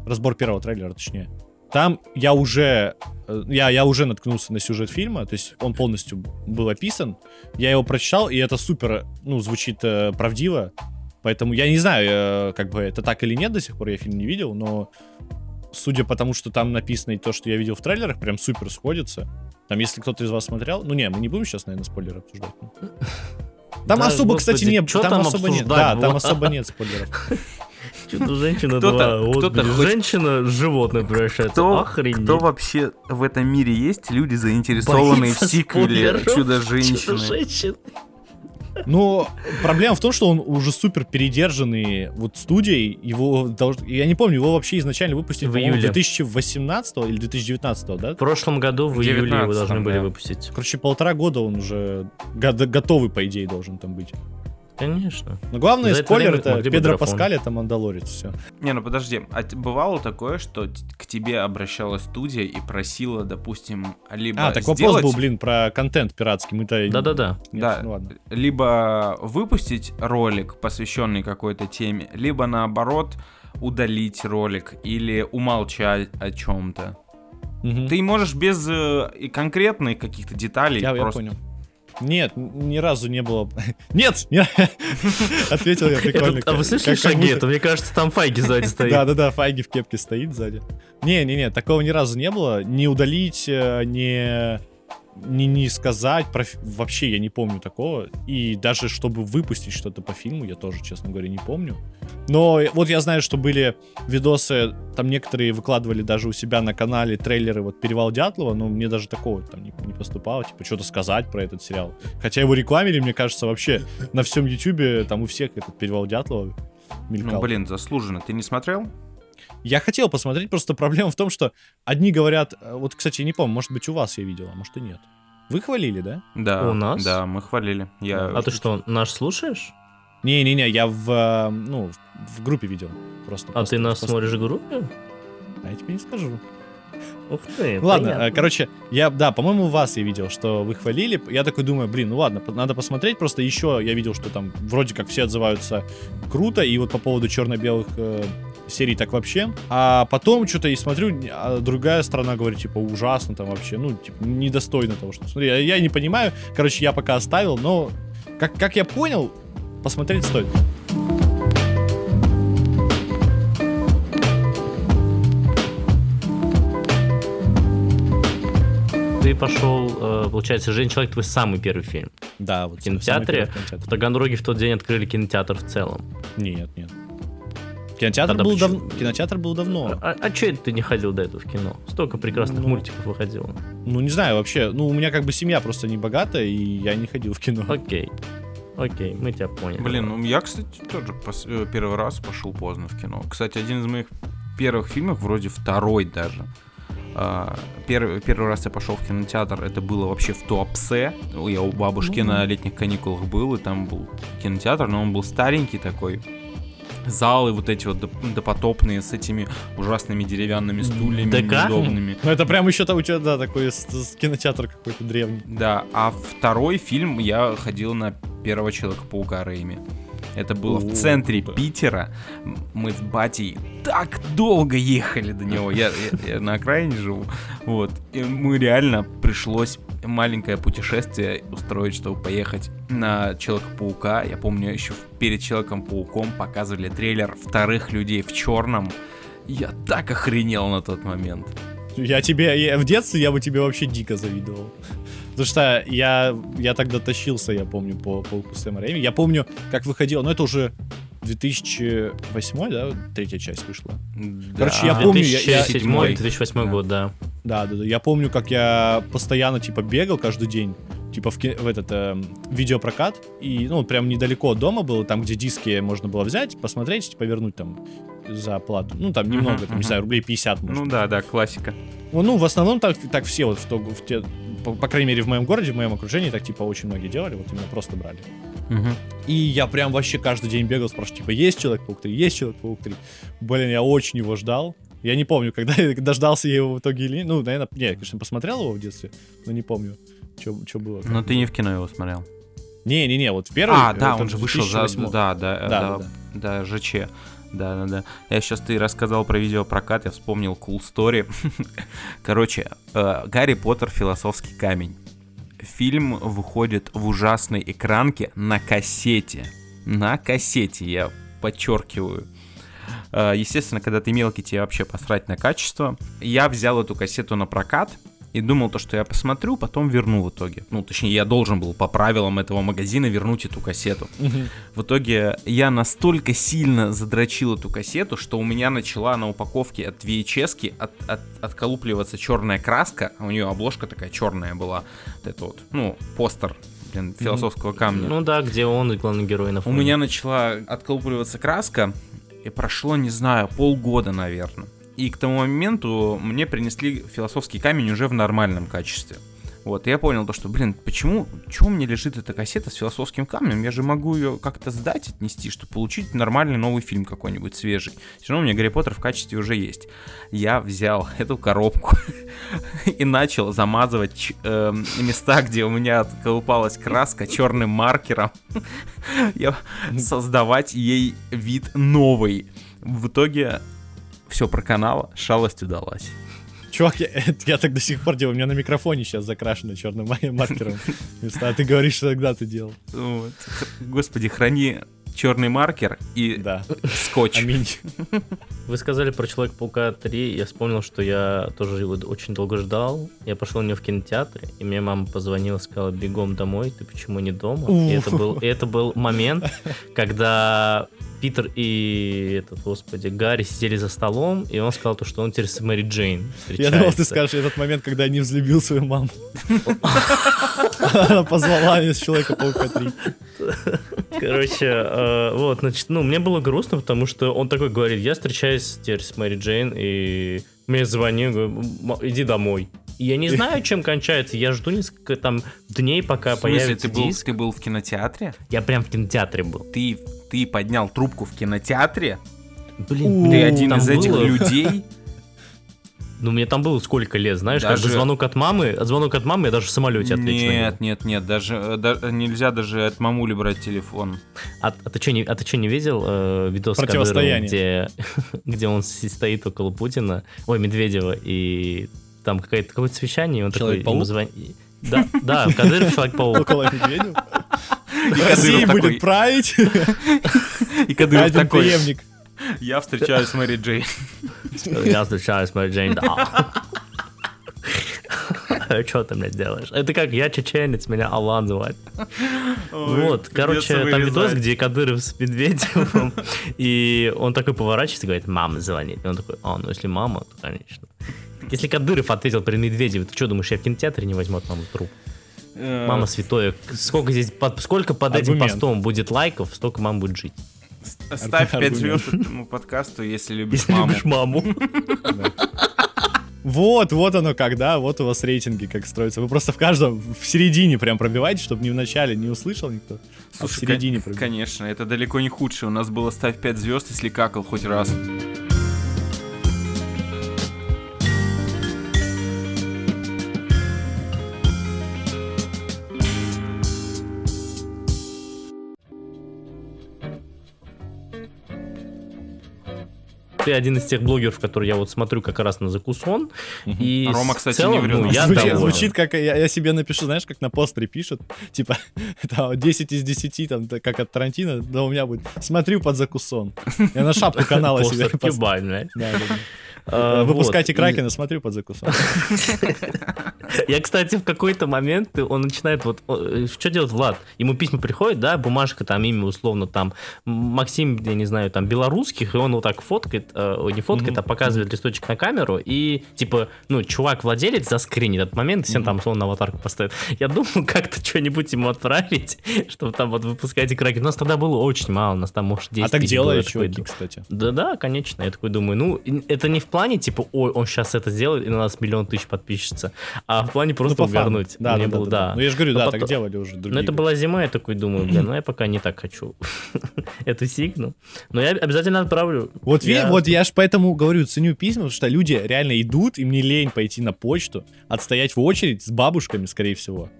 разбор первого трейлера, точнее, там я уже э, я, я уже наткнулся на сюжет фильма, то есть он полностью был описан. Я его прочитал, и это супер, ну, звучит э, правдиво. Поэтому я не знаю, э, как бы это так или нет до сих пор, я фильм не видел, но судя по тому, что там написано и то, что я видел в трейлерах, прям супер сходится. Там, если кто-то из вас смотрел, ну не, мы не будем сейчас, наверное, спойлеры обсуждать. [LAUGHS] Там Да, особо, господи, кстати, не, там, там особо нет. Да, там особо нет спойлеров. [LAUGHS] Чудо-женщина Кто-то- 2. Вот, кто-то блин, хоть- Женщина животное превращается. Кто, Охренеть. кто вообще в этом мире есть люди, заинтересованные в сиквеле. Чудо-женщины? [LAUGHS] Чудо-женщин. Но проблема в том, что он уже супер передержанный вот студией. Его я не помню, его вообще изначально выпустили В июле. 2018 или 2019, да? В прошлом году в июле его 19-м, должны были да. выпустить. Короче, полтора года он уже го- готовый, по идее, должен там быть. Конечно. Но главное, За это спойлер, это Педро. Паскаль, это Мандалорец, все. Не, ну подожди, а бывало такое, что к тебе обращалась студия и просила, допустим, либо А, так вопрос сделать, был, блин, про контент пиратский. Мы-то... Да-да-да. Да, ну ладно. либо выпустить ролик, посвященный какой-то теме, либо наоборот удалить ролик или умолчать о чем-то. Мгм. Ты можешь без э, и конкретных каких-то деталей Я, я просто. понял. Нет, ни разу не было. [LAUGHS] Нет! [LAUGHS] не- [LAUGHS] Ответил я прикольно. А вы слышали шаги? Это, мне кажется, там Файги сзади стоит. Да-да-да, Файги в кепке стоит сзади. Не-не-не, такого ни разу не было. Не удалить, э, не... Не, не сказать, про вообще я не помню такого. И даже чтобы выпустить что-то по фильму, я тоже, честно говоря, не помню. Но вот я знаю, что были видосы, там некоторые выкладывали даже у себя на канале трейлеры вот «Перевал Дятлова», но мне даже такого там не, не поступало, типа что-то сказать про этот сериал. Хотя его рекламили, мне кажется, вообще на всем ютубе, там у всех этот «Перевал Дятлова» мелькал. Ну, блин, заслуженно. Ты не смотрел? Я хотел посмотреть, просто проблема в том, что одни говорят, э, вот, кстати, я не помню, может быть, у вас я видел, а может и нет. Вы хвалили, да? Да. У нас? Да, мы хвалили. Я... А ты что, наш слушаешь? Не-не-не, я в, э, ну, в группе видел. Просто. А просто- ты нас просто- смотришь в группе? А я тебе не скажу. Ух ты, Ладно, понятно. э, короче, я, да, по-моему, вас я видел, что вы хвалили. Я такой думаю, блин, ну ладно, надо посмотреть. Просто еще я видел, что там вроде как все отзываются круто. И вот по поводу черно-белых э, серий так вообще. А потом что-то и смотрю, а другая сторона говорит, типа, ужасно там вообще. Ну, типа, недостойно того, что... Смотри, я, я не понимаю. Короче, я пока оставил, но как, как я понял, посмотреть стоит. Ты пошел, э, получается, «Женщина человек» твой самый первый фильм. Да, вот. В кинотеатре? В Таганроге в тот день открыли кинотеатр в целом. Нет, нет. Кинотеатр Тогда был, почему? дав... Кинотеатр был давно. А, а че это ты не ходил до этого в кино? Столько прекрасных Ну. мультиков выходило. Ну, не знаю, вообще. Ну, у меня как бы семья просто не богатая, и я не ходил в кино. Окей. Окей, мы тебя поняли. Блин, ну я, кстати, тоже пос- э, первый раз пошел поздно в кино. Кстати, один из моих первых фильмов, вроде второй даже. А, Первый, первый раз я пошел в кинотеатр, это было вообще в Туапсе. Я у бабушки на летних каникулах был, и там был кинотеатр, но он был старенький такой. Залы вот эти вот доп- допотопные с этими ужасными деревянными стульями ДК? неудобными. Ну, это прям еще там у тебя, да, такой с- с- кинотеатр какой-то древний. Да, а второй фильм я ходил на первого Человека-паука Рэйми. Это было в О, центре круто. Питера. Мы с батей так долго ехали до него. Я, я- я на окраине живу. Вот. И мы реально пришлось маленькое путешествие устроить, чтобы поехать на Человека-паука. Я помню, еще перед Человеком-пауком показывали трейлер вторых людей в черном. Я так охренел на тот момент. Я тебе, я- в детстве я бы тебе вообще дико завидовал. Потому что я, я тогда тащился, я помню, по пауку Сэма Рэйми. Я помню, как выходил, но это уже 2008, да, третья часть вышла. Короче, я Да. помню, я- я- 2007-2008 Да. год, да. Да, да, да. Я помню, как я постоянно, типа, бегал каждый день, типа, в, ки- в этот эм, видеопрокат. И, ну, прям недалеко от дома было, там, где диски можно было взять, посмотреть, типа, вернуть там за плату. Ну, там немного, Мгм, там, не мгм. знаю, рублей 50, может. Ну да, да, классика. Ну, ну, в основном так, так все вот в, то, в те, по, по крайней мере, в моем городе, в моем окружении, так, типа, очень многие делали, вот именно просто брали. И я прям вообще каждый день бегал, спрашивал, типа, есть Человек-паук 3, есть Человек-паук 3. Блин, я очень его ждал. Я не помню, когда [LAUGHS] дождался я его в итоге или. Ну, наверное, не, я, конечно, посмотрел его в детстве, но не помню, что было. Но ты не в кино его смотрел. Не-не-не, вот в первый... А, да, это он же вышел за... 2008. Да, да, Да, да, да, да, ЖЧ. Да, да, да. Я сейчас ты рассказал про видеопрокат, я вспомнил cool story. [LAUGHS] Короче, э, Гарри Поттер Философский камень. Фильм выходит в ужасной экранке на кассете. На кассете, я подчеркиваю. Э, Естественно, когда ты мелкий, тебе вообще посрать на качество. Я взял эту кассету на прокат и думал то, что я посмотрю, потом верну в итоге. Ну, точнее, я должен был по правилам этого магазина вернуть эту кассету. В итоге я настолько сильно задрочил эту кассету, что у меня начала на упаковке от VHS от, от- отколупливаться черная краска, а у нее обложка такая черная была. Вот это вот, ну, постер, блин, философского камня. Ну да, где он и главный герой на У фоне. меня начала отколупливаться краска, и прошло, не знаю, полгода, наверное. И к тому моменту мне принесли философский камень уже в нормальном качестве. Вот, и я понял то, что, блин, почему, чего мне лежит эта кассета с философским камнем? Я же могу ее как-то сдать, отнести, чтобы получить нормальный новый фильм какой-нибудь свежий. Все равно у меня Гарри Поттер в качестве уже есть. Я взял [LAUGHS] эту коробку и начал замазывать эм, места, где у меня колупалась краска черным маркером. [LAUGHS] Я создавать ей вид новый. В итоге все проканало, шалость удалась. Чувак, я, я так до сих пор делаю. У меня на микрофоне сейчас закрашено черным ма- маркером. места, А ты говоришь, что тогда ты делал. Вот. Господи, храни черный маркер и Да. скотч. Аминь. Вы сказали про Человека-паука 3, я вспомнил, что я тоже его очень долго ждал. Я пошел на него в кинотеатре, и мне мама позвонила, сказала, бегом домой, ты почему не дома? И это был, и это был момент, когда Питер и этот, господи, Гарри сидели за столом, и он сказал то, что он теперь с Мэри Джейн Я встречается. думал, ты скажешь этот момент, когда я не взлюбил свою маму. Она позвала меня с Человека-паука 3. Короче, э, вот, значит, ну, мне было грустно, потому что он такой говорит, я встречаюсь теперь с Мэри Джейн, и мне звонил, говорю, «М- иди домой. Я не знаю, чем кончается, я жду несколько там дней, пока В смысле, появится ты был, диск. ты был в кинотеатре? Я прям в кинотеатре был. Ты, ты поднял трубку в кинотеатре? Блин, Ты ну, один из этих было- людей? [LAUGHS] Ну, мне там было сколько лет, знаешь, как бы Даже- звонок от мамы, от звонок от мамы я даже в самолете него. Нет, нет, нет, даже, э, да- нельзя даже от мамули брать телефон. А, а ты что не, а ты чё, не видел э, видос Противостояние. где, [LAUGHS] где он стоит около Путина, ой, Медведева, и там какое-то какое-то совещание, и он такой Человек-паук? ему звонит. Да, да, Кадыров Человек-паук. Около медведя. И Россия будет править. и Кадыров такой, преемник. я встречаюсь с Мэри Джейн. Я встречаюсь с Мэри Джейн, да. [LAUGHS] что ты, блядь, делаешь? Это как, я чеченец, меня Алан звать. Вот, короче, там видос, где Кадыров с Медведевым, [LAUGHS] и он такой поворачивается и говорит, мама звонит. И он такой, а, ну если мама, то конечно. Если Кадыров ответил при Медведеве, ты что думаешь, я в кинотеатре не возьму от мамы труп? Э, Мама святое, сколько здесь, под, сколько под этим Аргумент. постом будет лайков, столько мам будет жить. Ставь 5 Аргумент. звезд этому подкасту, если любишь Если маму. любишь маму. Вот, вот оно как, да, вот у вас рейтинги как строятся. Вы просто в каждом, в середине прям пробиваете, чтобы не в начале не услышал никто, а в Слушай, середине кон- пробиваете. конечно, это далеко не худшее. У нас было ставь 5 звезд, если какал хоть раз. Ты один из тех блогеров, которые я вот смотрю как раз на закусон. И Рома, кстати, целом, не врет. ну, я звучит, доволен. звучит как, я, я себе напишу, знаешь, как на постере пишут, типа, [LAUGHS] там, 10 из 10, там, как от Тарантино, да у меня будет, смотрю под закусон. Я на шапку канала себе Постер А, Выпускайте. Кракена, смотрю под закусон. [LAUGHS] Я, кстати, в какой-то момент он начинает вот... э, Что делает Влад? Ему письма приходят, да, бумажка, там имя условно, там Максим, я не знаю, там белорусских, и он вот так фоткает, э, не фоткает, а показывает листочек на камеру, и типа, ну, чувак-владелец заскринит этот момент, всем там условно аватарку поставит. Я думал, [LAUGHS] как-то что-нибудь ему отправить, [LAUGHS] чтобы там вот выпускайте Кракен. У нас тогда было очень мало, у нас там, может, 10 А так такой, чуваки, кстати. да-да, конечно. Я такой думаю, ну, это не в плане, типа, ой, он сейчас это сделает, и на нас миллион тысяч подписчится, а в плане просто Ну, по фану. угарнуть. Да, Мне да, было, да, да. да. Ну, я же говорю, Но да, потом- так делали уже другие. Ну, это была зима, я такой думаю, блин, ну я пока не так хочу [LAUGHS] эту сигну. Но я обязательно отправлю. Вот, Я- вот я ж поэтому говорю, ценю письма, потому что люди реально идут, им не лень пойти на почту, отстоять в очередь с бабушками, скорее всего,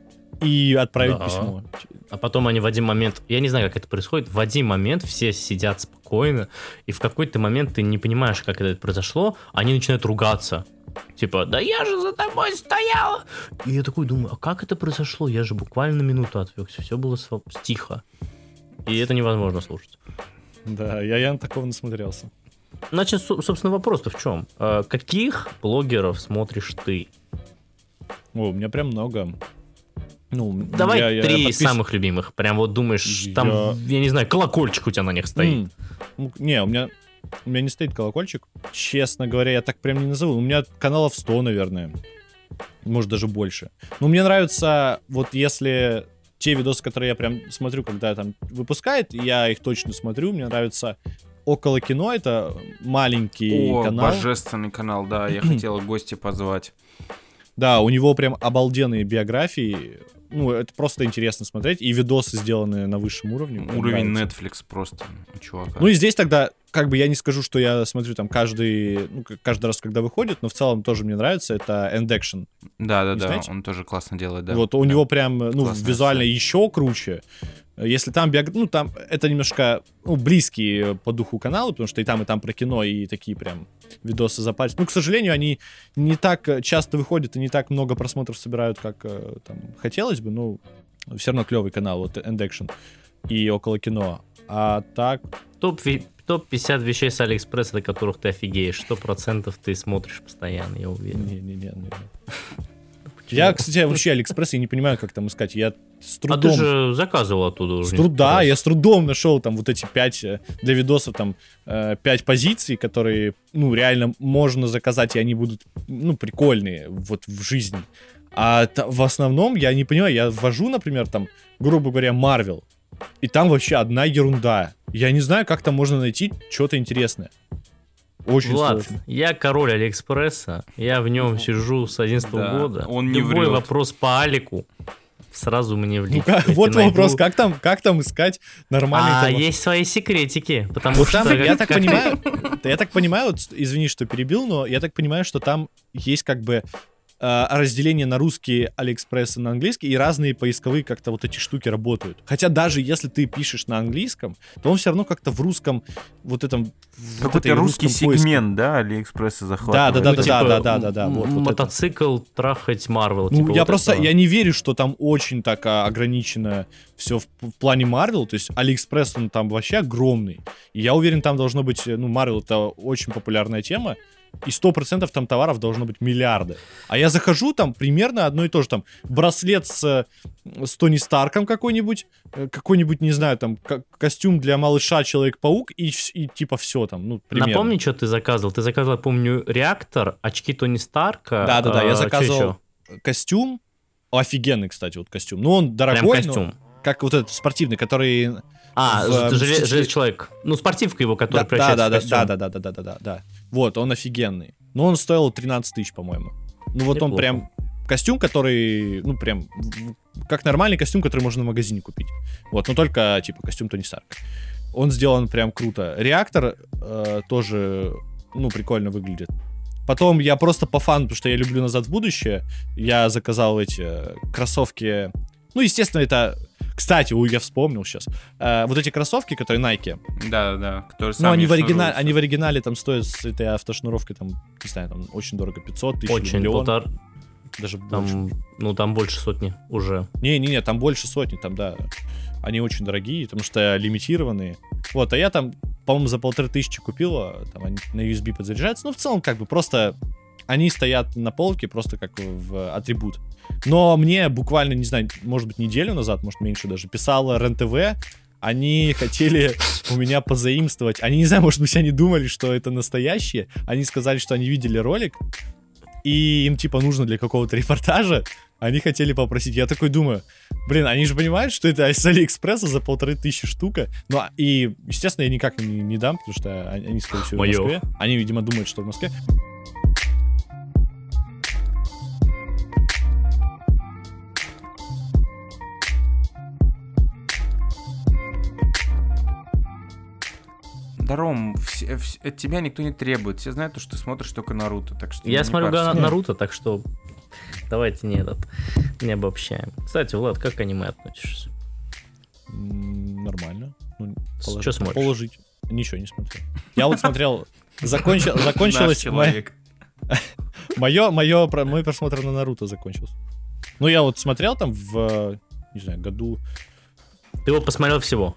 и отправить Да. письмо. А потом они в один момент, я не знаю, как это происходит, в один момент все сидят спокойно, и в какой-то момент ты не понимаешь, как это произошло, они начинают ругаться. Типа, да я же за тобой стояла. И я такой думаю, а как это произошло? Я же буквально минуту отвлекся, все было тихо. И это невозможно слушать. Да, я, я на такого насмотрелся. Значит, со- собственно, вопрос-то в чем? Э, Каких блогеров смотришь ты? О, у меня прям много. Ну, Давай я- я три подпис- самых любимых. Прям вот думаешь, там, Я- я не знаю, колокольчик у тебя на них стоит. Ну, Не, у меня, у меня не стоит колокольчик. Честно говоря, я так прям не назову. У меня каналов 100, наверное. Может, даже больше. Но мне нравится, вот если те видосы, которые я прям смотрю, когда там выпускает, я их точно смотрю. Мне нравится Около кино, это маленький О, канал. божественный канал, да, я [CLEARS THROAT] хотел гости позвать. Да, у него прям обалденные биографии. Ну, это просто интересно смотреть. И видосы сделаны на высшем уровне. Уровень нравится. Netflix просто у чувака. Ну и здесь тогда, как бы я не скажу, что я смотрю там каждый, ну, каждый раз, когда выходит, но в целом тоже мне нравится, это End Action. да, да, да, знаете? он тоже классно делает, да. вот у Да. него прям, ну, Классная визуально сцена. еще круче. Если там биог... ну, там это немножко, ну, близкие по духу каналы, потому что и там, и там про кино, и такие прям видосы запарить. Ну, к сожалению, они не так часто выходят и не так много просмотров собирают, как э, там хотелось бы, ну, все равно клевый канал, вот End Action и около кино. А так, Топ, ви- топ-50 вещей с Алиэкспресса, до которых ты офигеешь. Сто процентов ты смотришь постоянно, я уверен. Не-не-не. Я, кстати, вообще Алиэкспресс, я не понимаю, как там искать. Я с А ты трудом... же заказывал оттуда уже. С труда, раз. я с трудом нашел там вот эти пять э, для видосов там э, пять позиций, которые, ну, реально можно заказать, и они будут, ну, прикольные вот в жизни. А в основном я не понимаю, я ввожу, например, там, грубо говоря, Марвел, и там вообще одна ерунда. Я не знаю, как там можно найти что-то интересное. Очень Влад, сложно. я король Алиэкспресса, я в нем сижу с 11 Да, года. он не Любой врет. вопрос по Алику сразу мне в Ну, личку. как- Я вот найду. вопрос, как там, как там искать нормальный А там- есть свои секретики, потому Вот что... там, я как- так как- понимаю, я так понимаю, вот, извини, что перебил, но я так понимаю, что там есть как бы разделение на русский Алиэкспресс и на английский, и разные поисковые как-то вот эти штуки работают. Хотя даже если ты пишешь на английском, то он все равно как-то в русском вот этом... в вот Какой-то русский поиске. сегмент, да, Алиэкспресса Да, захватывает. да, да, Ну, да, типа, да, да, да, да, вот- вот это. мотоцикл трахать Марвел. Ну, типа я вот просто, этого. я не верю, что там очень так а, ограничено все в, в плане Марвел, то есть Алиэкспресс, он там вообще огромный, и я уверен, там должно быть, э, ну, Марвел это очень популярная тема, и 100% там товаров должно быть миллиарды. А я захожу, там примерно одно и то же, там браслет с, с Тони Старком какой-нибудь, э, какой-нибудь, не знаю, там ко- костюм для малыша Человек-паук и, и типа все там, ну, примерно. Напомни, что ты заказывал. Ты заказывал, я помню, реактор, очки Тони Старка. Да-да-да, я чё заказывал костюм, офигенный, кстати, вот костюм. Ну, он Прям дорогой, но костюм. как вот этот спортивный, который... А, в, э, желе- человек. Ну, спортивка его, которая да, превращается да, в да, костюм. да, да, да, да, да, да, да, да. Вот, он офигенный. Но он стоил 13 тысяч, по-моему. Ну вот он Неплохо. прям костюм, который, ну прям как нормальный костюм, который можно в магазине купить. Вот, но только типа костюм Тони Старка. Он сделан прям круто. Реактор э, тоже, ну прикольно выглядит. Потом я просто по фану, потому что я люблю «Назад в будущее», я заказал эти э, кроссовки. Ну, естественно, это... Кстати, ой, я вспомнил сейчас. Э, вот эти кроссовки, которые Nike, Да-да-да, которые ну, они в, оригинале, они в оригинале там стоят с этой автошнуровкой, там, не знаю, там очень дорого, 500 тысяч, Очень, миллион, полтора, даже больше. там, ну, там больше сотни уже. Не-не-не, там больше сотни, там, да. Они очень дорогие, потому что лимитированные. Вот, а я там, по-моему, за полторы тысячи купил, а, там они на USB подзаряжаются. Ну, в целом, как бы, просто они стоят на полке просто как в атрибут. Но мне буквально, не знаю, может быть, неделю назад, может, меньше даже, писала РЕН-ТВ, они хотели у меня позаимствовать. Они, не знаю, может быть, они думали, что это настоящие. Они сказали, что они видели ролик, и им, типа, нужно для какого-то репортажа. Они хотели попросить. Я такой думаю, блин, они же понимают, что это с Алиэкспресса за полторы тысячи штука. Ну, а- и, естественно, я никак не, не дам, потому что они, скорее всего, в. Москве. Они, видимо, думают, что в Москве. Да, Ром, все- вс- от тебя никто не требует. Все знают, что ты смотришь только Наруто, так что... Я смотрю. Га- Наруто, так что давайте не этот, не обобщаем. Кстати, Влад, как к аниме относишься? Нормально. Ну, положить- чё смотришь? Положить. Ничего не смотрел. Я вот смотрел... [LAUGHS] Закончил, закончилось мое, человек. [LAUGHS] мое, мое, мой просмотр на Наруто закончился. Ну, я вот смотрел там в, не знаю, году Ты его посмотрел всего.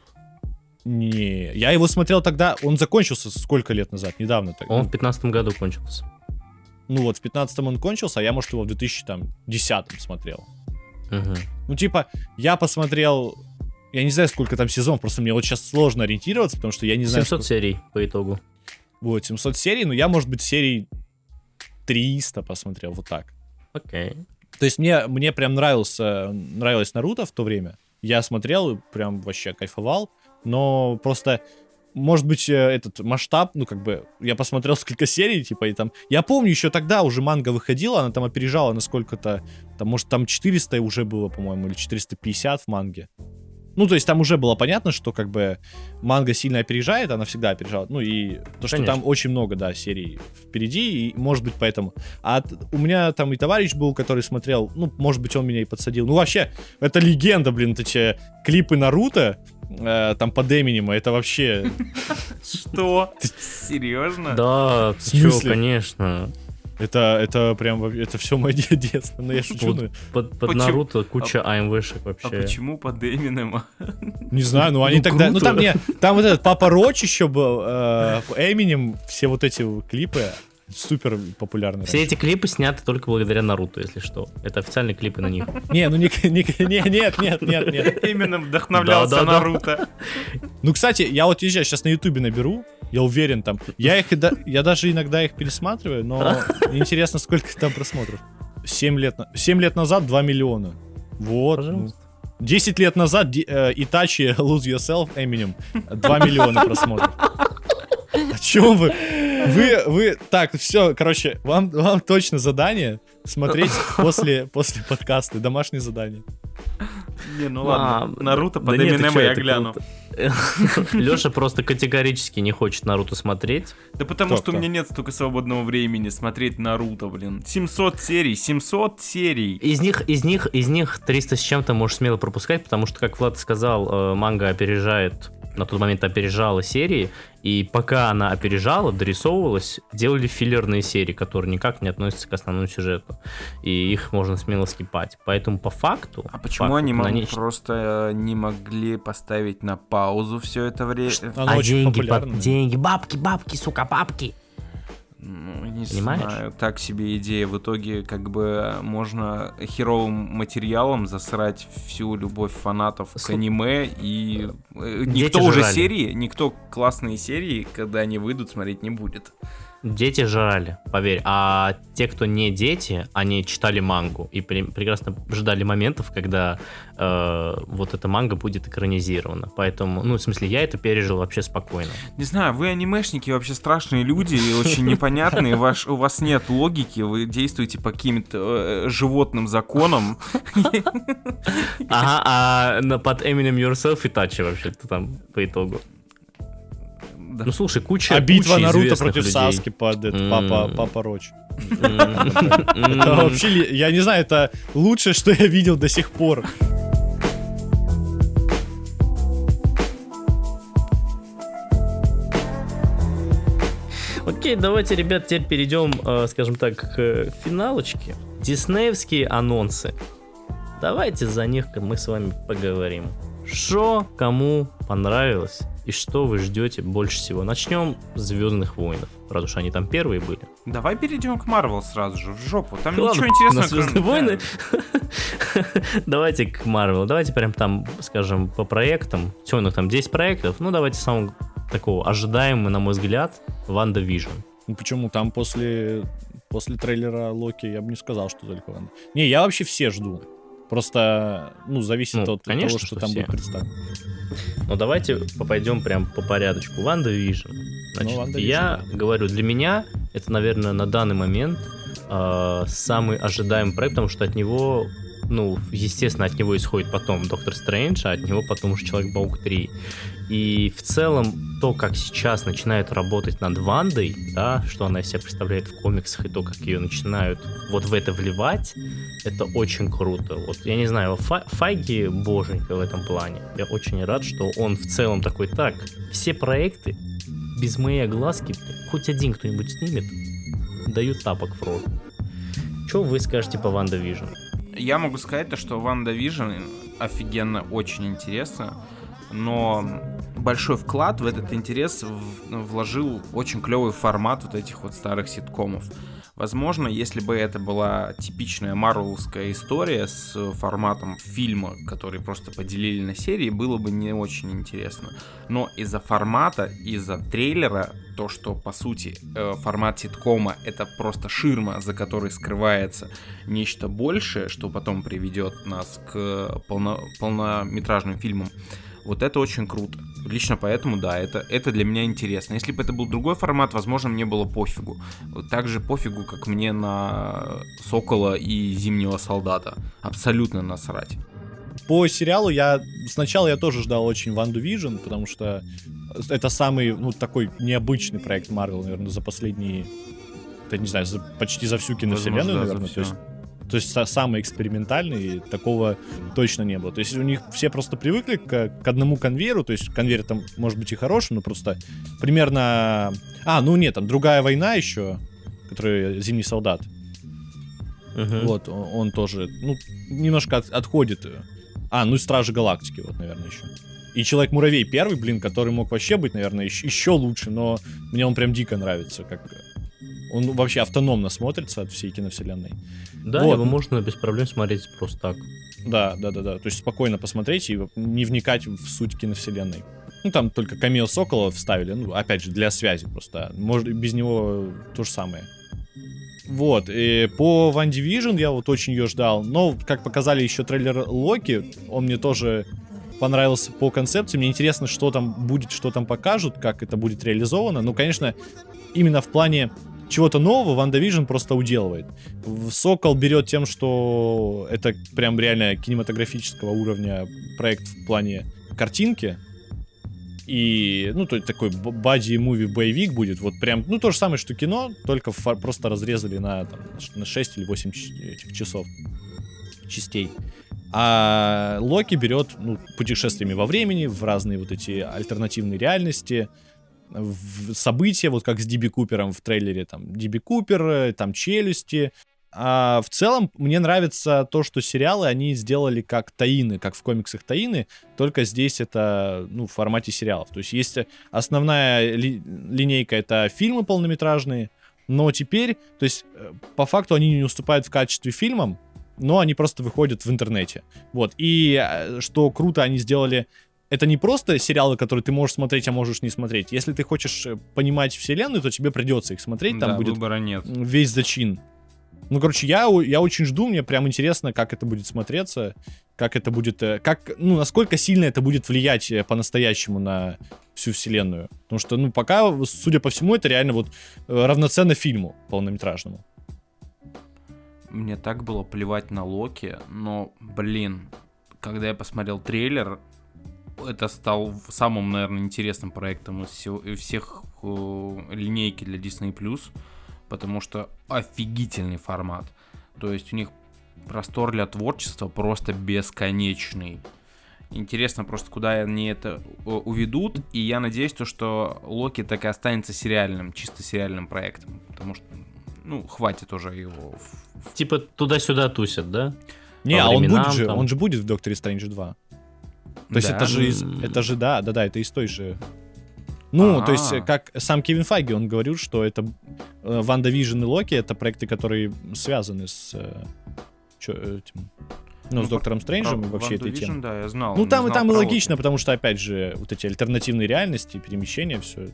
Не, я его смотрел тогда, он закончился сколько лет назад, недавно. Так, Он в 15 году кончился. Ну вот, в 15-м он кончился, а я, может, его в 2010 смотрел. Мгм. Ну, типа, я посмотрел, я не знаю, сколько там сезонов, просто мне вот сейчас сложно ориентироваться, потому что я не знаю, 700 серий по итогу. сколько- вот, 700 серий, но я, может быть, серий 300 посмотрел, вот так. Окей. То есть мне, мне прям нравился, нравилось Наруто в то время. Я смотрел прям вообще кайфовал. Но просто, может быть, э, этот масштаб, ну, как бы, я посмотрел сколько серий, типа, и там... Я помню, еще тогда уже манга выходила, она там опережала на сколько-то... Там, может, там 400 уже было, по-моему, или 450 в манге. Ну, то есть там уже было понятно, что как бы манга сильно опережает, она всегда опережала. Ну и то, что Конечно. там очень много, да, серий впереди, и может быть поэтому. А у меня там и товарищ был, который смотрел, ну, может быть, он меня и подсадил. Ну, вообще, это легенда, блин, эти клипы Наруто, э, там под Эминема, это вообще... Что? Серьезно? Да, чё, конечно. Это, это прям, это все мое [LAUGHS] детство. Ну, я шучу, Вот ну, Под, под Почему? Наруто куча АМВшек А вообще. почему под Эминема? [LAUGHS] Не знаю, ну они Ну, тогда... Ну круто. там не... Там вот этот Папа Роч еще был, э, Эминем, все вот эти клипы супер популярны. Все эти клипы сняты только благодаря Наруто, если что. Это официальные клипы на них. [LAUGHS] Не, ну не, не- не- нет, нет, нет, нет. Эмином вдохновлялся Да-да-да. Наруто. Ну, кстати, я вот езжаю, сейчас на Ютубе наберу, я уверен там. Я их, да- я даже иногда их пересматриваю, но [LAUGHS] интересно, сколько там просмотров. 7 лет, на- 7 лет назад 2 миллиона. Вот. ну. Пожалуйста. 10 лет назад э, Itachi Lose Yourself Eminem 2 миллиона просмотров. [LAUGHS] О чем вы? Вы, вы, так, все, короче, вам, вам точно задание смотреть после, после подкаста, домашнее задание. Не, ну А, ладно. Наруто да под ты Эминема я гляну. [LAUGHS] Леша просто категорически не хочет Наруто смотреть. Да потому что у меня нет столько свободного времени смотреть Наруто, блин. 700 серий, 700 серий. Из них, из них, из них 300 с чем-то можешь смело пропускать, потому что, как Влад сказал, э, манга опережает, на тот момент опережала серии, и пока она опережала, дорисовывалась, делали филлерные серии, которые никак не относятся к основному сюжету. И их можно смело скипать. Поэтому по факту... А почему факту они канонич- просто э, не могли поставить на паузу все это время? Оно а деньги, баб- деньги, бабки, бабки, сука, бабки. Ну, не Понимаешь? знаю, так себе идея. В итоге, как бы, можно херовым материалом засрать всю любовь фанатов к Слу- аниме, и э, Дети никто уже жрали. серии, никто классные серии, когда они выйдут, смотреть не будет. Дети жрали, поверь. А те, кто не дети, они читали мангу и пре- прекрасно ждали моментов, когда э, вот эта манга будет экранизирована. Поэтому, ну, в смысле, я это пережил вообще спокойно. Не знаю, вы анимешники вообще страшные люди, и очень непонятные, ваш, у вас нет логики, вы действуете по каким-то э, животным законам. Ага, а под Eminem Yourself и Тачи вообще-то там по итогу. Да. Ну, слушай, куча А битва куча Наруто против людей. Саски это, М. папа, папа Роч. Это вообще, я не знаю, это лучшее, что я видел до сих пор. Окей, давайте, ребят, теперь перейдем, э, скажем так, к финалочке. Диснеевские анонсы. Давайте за них мы с вами поговорим. Что кому понравилось и что вы ждете больше всего? Начнем с Звездных войнов, раз уж они там первые были. Давай перейдем к Марвел сразу же, в жопу. Там Ладно, ничего интересного. на «Звездные кроме- войны». [LAUGHS] Давайте к Марвел. Давайте прям там, скажем, по проектам. Них там 10 проектов. Ну, давайте самого такого ожидаемого, на мой взгляд, WandaVision. Ну почему? Там после, после трейлера Локи я бы не сказал, что только Ванда. Не, я вообще все жду. Просто, ну, зависит Ну, от конечно, того, что, что там все. будет представлено. Ну, давайте пойдем прям по порядочку. WandaVision. Значит, Ну, я да. говорю, для меня это, наверное, на данный момент э, самый ожидаемый проект, потому что от него, ну, естественно, от него исходит потом Доктор Стрэндж, а от него потом уже Человек-паук 3. И в целом то, как сейчас начинают работать над Вандой, да, что она из себя представляет в комиксах, и то, как ее начинают вот в это вливать, это очень круто. Вот я не знаю, Фа- Файги боженька в этом плане. Я очень рад, что он в целом такой, так, все проекты без моей огласки, хоть один кто-нибудь снимет, дают тапок в рот. Что вы скажете по WandaVision? Я могу сказать то, что WandaVision офигенно очень интересно, но большой вклад в этот интерес вложил очень клевый формат вот этих вот старых ситкомов. Возможно, если бы это была типичная марвелская история с форматом фильма, который просто поделили на серии, было бы не очень интересно. Но из-за формата, из-за трейлера, то, что по сути э, формат ситкома это просто ширма, за которой скрывается нечто большее, что потом приведет нас к полно- полнометражным фильмам, вот это очень круто. Лично поэтому, да, это, это для меня интересно. Если бы это был другой формат, возможно, мне было пофигу. Так же пофигу, как мне на Сокола и Зимнего Солдата. Абсолютно насрать. По сериалу я сначала я тоже ждал очень Ванду Вижн, потому что это самый, ну, такой необычный проект Марвел, наверное, за последние, я не знаю, за, почти за всю киновселенную, Возможно, да, наверное. То есть, то есть са- самый экспериментальный, такого точно не было. То есть у них все просто привыкли к, к одному конвейеру, то есть конвейер там может быть и хороший, но просто примерно... А, ну нет, там другая война еще, которая Зимний солдат. Мгм. Вот, он, он тоже, ну, немножко от- отходит. А, ну и Стражи Галактики, вот, наверное, еще. И Человек-муравей первый, блин, который мог вообще быть, наверное, еще, еще лучше, но мне он прям дико нравится, как... Он вообще автономно смотрится от всей киновселенной. Да, Вот. его можно без проблем смотреть просто так. Да, да, да, да. То есть спокойно посмотреть и не вникать в суть киновселенной. Ну, там только камео Сокола вставили, ну, опять же, для связи просто. Может, без него то же самое. Вот, и по Ван Division я вот очень ее ждал. Но, как показали еще трейлер Локи, он мне тоже понравился по концепции. Мне интересно, что там будет, что там покажут, как это будет реализовано. Ну, конечно, именно в плане чего-то нового Ван Division просто уделывает. Сокол берет тем, что это прям реально кинематографического уровня проект в плане картинки. И, ну, то есть такой бади-муви боевик будет. Вот прям, ну, то же самое, что кино, только просто разрезали на, там, на 6 или 8 ч- этих часов частей. А Локи берет ну, путешествиями во времени, в разные вот эти альтернативные реальности, события, вот как с Диби Купером в трейлере, там, Диби Купер, э, там, Челюсти. А в целом, мне нравится то, что сериалы они сделали как таины, как в комиксах таины, только здесь это, ну, в формате сериалов. То есть есть основная ли- линейка, это фильмы полнометражные, Но теперь, то есть, э, по факту они не уступают в качестве фильмам, но они просто выходят в интернете. Вот. И э, что круто, они сделали это не просто сериалы, которые ты можешь смотреть, а можешь не смотреть. Если ты хочешь э, понимать вселенную, то тебе придется их смотреть. Там да, будет выбора нет. весь зачин. Ну, короче, я, я очень жду, мне прям интересно, как это будет смотреться, как это будет, э, как, ну, насколько сильно это будет влиять э, по-настоящему на всю вселенную. Потому что, ну, пока, судя по всему, это реально вот равноценно фильму полнометражному. Мне так было плевать на Локи, но, блин, когда я посмотрел трейлер, это стал самым, наверное, интересным проектом из всего, всех э, линейки для Disney+, потому что офигительный формат. То есть у них простор для творчества просто бесконечный. Интересно просто, куда они это э, уведут, и я надеюсь, то, что Локи так и останется сериальным, чисто сериальным проектом, потому что, ну, хватит уже его. Типа туда-сюда тусят, да? Не, По а он будет же, там... он же будет в Докторе Стрэндж 2. То есть это же, из, это же, да, да, да, это из той же... Ну, А-а-а. то есть, э, как сам Кевин Файги, он говорил, что это э, WandaVision и Локи, это проекты, которые связаны с э, чё, этим, ну, ну, с Доктором Стрэнджем и вообще этой темой. да, я знал. Ну, там и там и логично, потому что, опять же, вот эти альтернативные реальности, перемещения, все.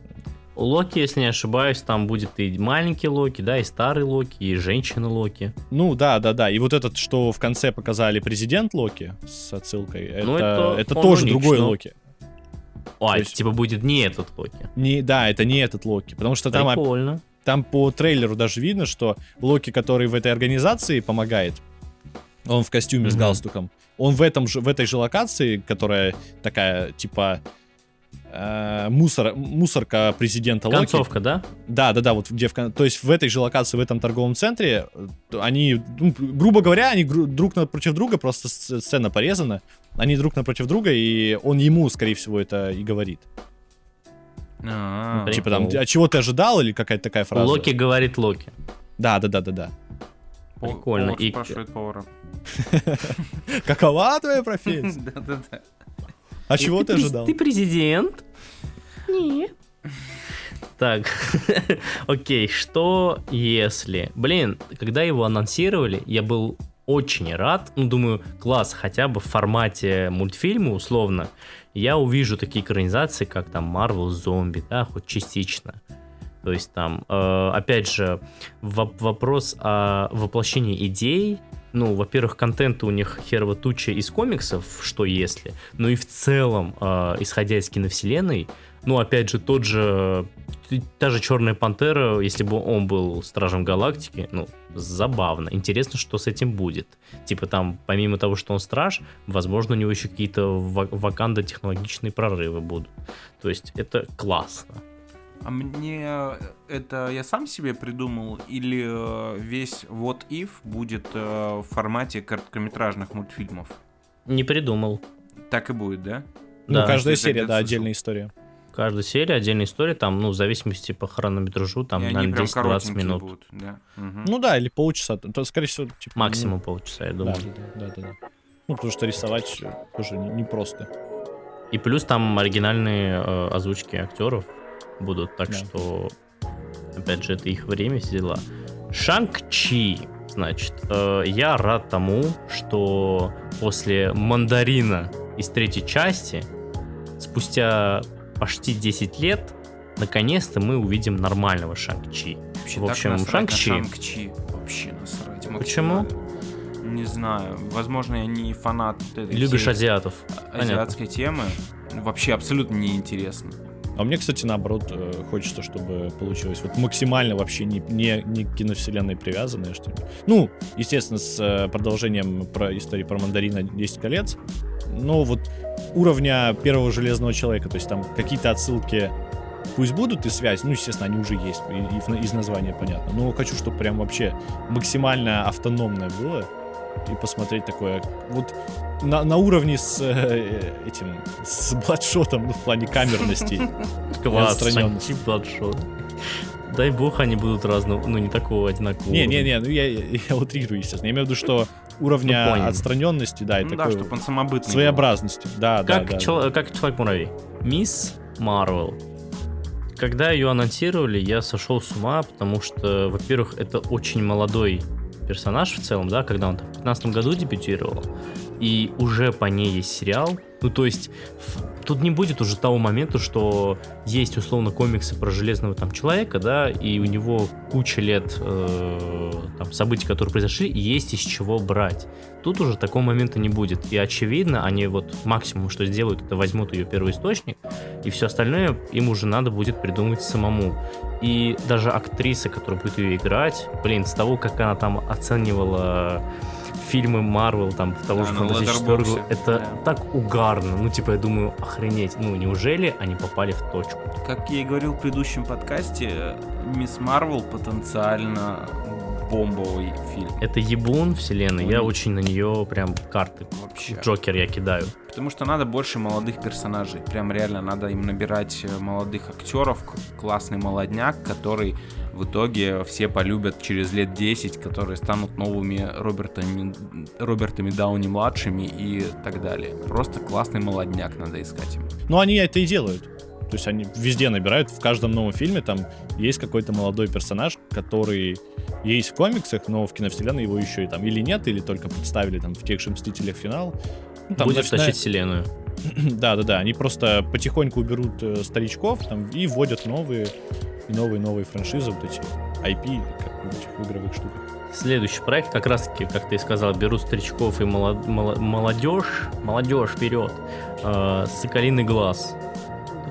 Локи, если не ошибаюсь, там будет и маленький Локи, да, и старый Локи, и женщина Локи. Ну да, да, да. И вот этот, что в конце показали президент Локи с отсылкой, ну, это, это, это тоже другой Локи. А, есть... типа будет не этот Локи. Не, да, это не этот Локи, потому что там, Прикольно. там по трейлеру даже видно, что Локи, который в этой организации помогает, он в костюме mm-hmm. с галстуком, он в этом же в этой же локации, которая такая типа э, мусор, мусорка президента Концовка, Локи. да? Да, да, да, вот где в, то есть в этой же локации, в этом торговом центре, они, ну, грубо говоря, они друг напротив друга, просто сцена порезана, они друг напротив друга, и он ему, скорее всего, это и говорит. А-а-а. Типа там, а чего ты ожидал, или какая-то такая фраза? Локи говорит Локи. Да, да, да, да, да. Прикольно. Повар и... спрашивает повара. [LAUGHS] Какова твоя профессия? [LAUGHS] Да, да, да. А чего ты, ожидал? Ты президент? Нет. Так, [LAUGHS] окей, что если... Блин, когда его анонсировали, я был очень рад. Ну, думаю, класс, хотя бы в формате мультфильма, условно, я увижу такие экранизации, как там Marvel Зомби, да, хоть частично. То есть там, э, опять же, вопрос о воплощении идей, ну, во-первых, контента у них херова туча из комиксов, что если, ну и в целом, э, исходя из киновселенной, ну, опять же, тот же, та же Черная Пантера, если бы он был Стражем Галактики, ну, забавно. Интересно, что с этим будет. Типа там, помимо того, что он Страж, возможно, у него еще какие-то ваканда технологичные прорывы будут. То есть это классно. А мне э, это я сам себе придумал или э, весь What If будет э, в формате короткометражных мультфильмов? Не придумал. Так и будет, да? Ну, да. каждая серия, да, отдельная история. Каждая серия, отдельная история, там, ну, в зависимости по хронометражу, там, и наверное, 10-20 минут. Будут, да. Угу. Ну да, или полчаса, то, скорее всего, типа... Максимум ну, полчаса, я думаю. Да, да, да, да. Ну, потому что рисовать тоже непросто. Не и плюс там оригинальные э, озвучки актеров, будут, так да. что, опять же, это их время, все дела. Шанг-Чи, значит, э, я рад тому, что после Мандарина из третьей части, спустя почти 10 лет, наконец-то мы увидим нормального Шанг-Чи. Вообще, В общем, Шанг-Чи. Шанг-Чи. Вообще насрать. Почему? Не знаю. Возможно, я не фанат этой Любишь азиатов. Азиатской Понятно. темы. Вообще абсолютно неинтересно. А мне, кстати, наоборот, э, хочется, чтобы получилось вот максимально вообще не, не, не киновселенной привязанное что-нибудь. Ну, естественно, с э, продолжением про истории про мандарина 10 колец. Но вот уровня первого железного человека, то есть там какие-то отсылки пусть будут и связь, ну, естественно, они уже есть, и, и из названия понятно. Но хочу, чтобы прям вообще максимально автономное было и посмотреть такое. Вот на, на уровне с э, этим, с бладшотом, ну, в плане камерности. [LAUGHS] Класс, бладшот. Дай бог, они будут разного, ну, не такого одинакового. Не-не-не, ну я, я утрирую, естественно. Я имею в виду, что уровня ну, отстраненности, да, и ну, такой... Да, чтобы он самобытный Своеобразности, да, как да, чел- да. Как Человек-муравей. Мисс Марвел. когда ее анонсировали, я сошел с ума, потому что, во-первых, это очень молодой персонаж в целом, да, когда он в 2015 году дебютировал, и уже по ней есть сериал. Ну, то есть, тут не будет уже того момента, что есть условно комиксы про железного там человека, да, и у него куча лет э, там, событий, которые произошли, и есть из чего брать. Тут уже такого момента не будет. И очевидно, они вот максимум, что сделают, это возьмут ее первый источник, и все остальное им уже надо будет придумать самому. И даже актриса, которая будет ее играть, блин, с того, как она там оценивала фильмы Марвел, там, в того Да, же фантастического это да. так угарно. Ну, типа, я думаю, охренеть. Ну, неужели они попали в точку? Как я и говорил в предыдущем подкасте, Мисс Марвел потенциально бомбовый фильм. Это ебун вселенной. Я Ой. очень на нее прям карты. Вообще. Джокер я кидаю. Потому что надо больше молодых персонажей. Прям реально надо им набирать э, молодых актеров, классный молодняк, который в итоге все полюбят через лет 10, которые станут новыми Робертами, Робертами Дауни младшими и так далее. Просто классный молодняк надо искать им. Ну, они это и делают. То есть они везде набирают, в каждом новом фильме там есть какой-то молодой персонаж, который есть в комиксах, но в киновселенной его еще и там или нет, или только представили там в тех же Мстителях финал. Ну, там Будет начиная- тащить вселенную. Да, да, да. Они просто потихоньку уберут э, старичков там и вводят новые и новые новые франшизы, вот эти IP, как в этих игровых штуках. Следующий проект, как раз таки, как ты и сказал, берут старичков и молод- моло- молодежь, молодежь вперед, э, Соколиный глаз.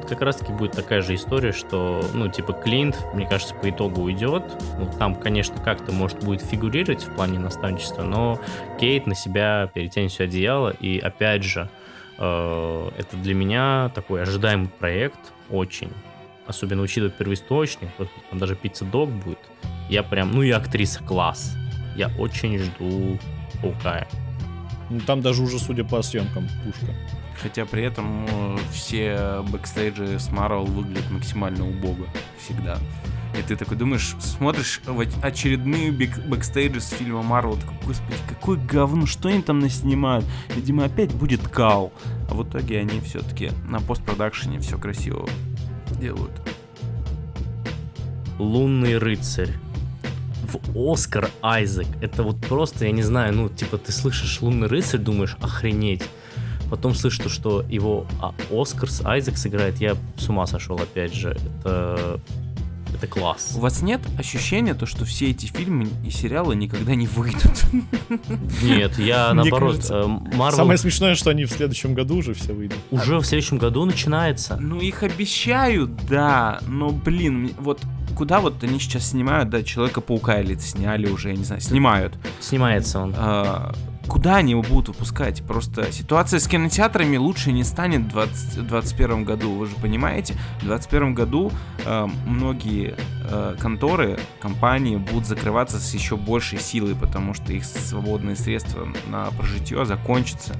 Как раз таки будет такая же история, что, ну, типа, Клинт, мне кажется, по итогу уйдет. Ну, там, конечно, как-то может будет фигурировать в плане наставничества, но Кейт на себя перетянет все одеяло, и опять же, э, это для меня такой ожидаемый проект, очень. Особенно учитывая первоисточник, вот там даже пицца дог будет. Я прям, ну и актриса класс. Я очень жду Паукая. Ну, там даже уже, судя по съемкам, пушка. Хотя при этом э, все бэкстейджи с Марвел выглядят максимально убого. Всегда. И ты такой думаешь, смотришь очередные бэк- бэкстейджи с фильма Марвел, такой, господи, какое говно, что они там наснимают? Видимо, опять будет кал. А в итоге они все-таки на постпродакшене все красиво делают. Лунный рыцарь. В Оскар Айзек. Это вот просто, я не знаю, ну, типа, ты слышишь Лунный рыцарь, думаешь, охренеть. Потом то, что его а, Оскар с Айзек сыграет, я с ума сошел, опять же. Это, это класс. У вас нет ощущения, то, что все эти фильмы и сериалы никогда не выйдут? Нет, я наоборот, кажется, э, Marvel Самое смешное, что они в следующем году уже все выйдут. уже в следующем году начинается. Ну, их обещают, да, но, блин, вот куда вот они сейчас снимают, да, Человека-паука или сняли уже, я не знаю, снимают. Снимается он. А, куда они его будут выпускать? Просто ситуация с кинотеатрами лучше не станет в 20 2021 году, вы же понимаете? В 2021 году э, многие э, конторы, компании будут закрываться с еще большей силой, потому что их свободные средства на прожитие закончатся.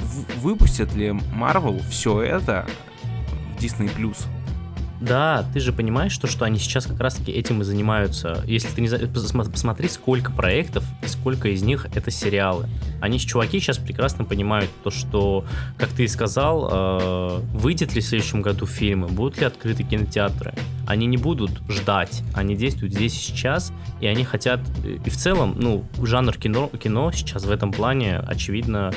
В- выпустят ли Marvel все это в Disney+. Да, ты же понимаешь, что, что они сейчас как раз-таки этим и занимаются. Если ты не за- посмотри, сколько проектов и сколько из них это сериалы. Они, чуваки, сейчас прекрасно понимают то, что, как ты и сказал, э, выйдет ли в следующем году фильмы, будут ли открыты кинотеатры. Они не будут ждать, они действуют здесь и сейчас, и они хотят... И в целом, ну, жанр кино, кино сейчас в этом плане, очевидно,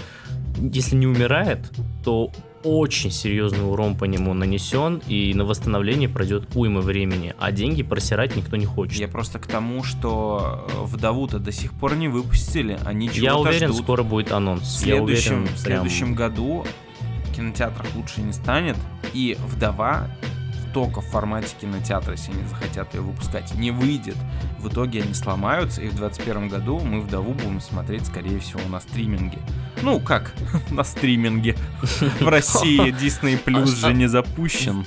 если не умирает, то очень серьезный урон по нему нанесен, и на восстановление пройдет уйма времени, а деньги просирать никто не хочет. Я просто к тому, что э, вдову-то до сих пор не выпустили, они чего-то Я уверен, ждут. скоро будет В анонс. Я следующем, уверен, в прям- следующем году в кинотеатрах лучше не станет, и вдова только в формате кинотеатра, если они захотят ее выпускать, не выйдет. В итоге они сломаются, и в 2021 году мы вдову будем смотреть, скорее всего, на стриминге. Ну, как [LAUGHS] на стриминге. В России [LAUGHS] Disney Plus же не запущен.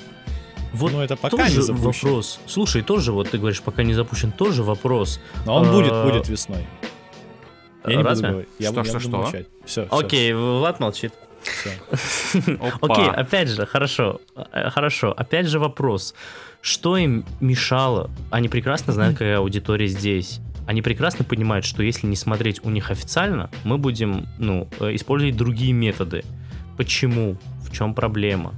Вот Ну, это пока тоже не запущен. вопрос. Слушай, тоже вот ты говоришь, пока не запущен, тоже вопрос. Но он будет, А, будет весной. Я не буду говорить. Я, Что, я что, буду что? молчать. Все, Окей, Влад молчит. Окей, опять же, хорошо, э, хорошо. Опять же вопрос. Что им мешало? Они прекрасно знают, какая аудитория здесь. Они прекрасно понимают, что если не смотреть у них официально, мы будем, ну, э, использовать другие методы. Почему? В чем проблема?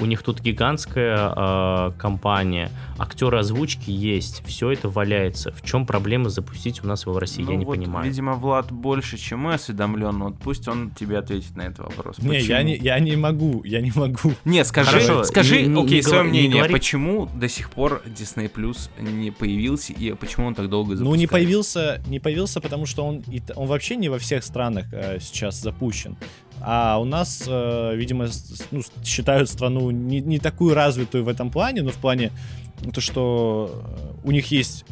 У них тут гигантская э, компания, актеры озвучки есть, все это валяется. В чем проблема запустить у нас его в России, Ну я не вот, понимаю. Видимо, Влад больше, чем мы осведомлен. Вот пусть он тебе ответит на этот вопрос. Не, я не, я не могу, я не могу. Нет, скажи, Хорошо, скажи, не- не- окей, не свое говори- не мнение, говори. почему до сих пор Disney Plus не появился и почему он так долго запускается? Ну, не появился, не появился, потому что он, он вообще не во всех странах э, сейчас запущен. А у нас, э, видимо, ну, считают страну не, не такую развитую в этом плане, но в плане то, что э, у них есть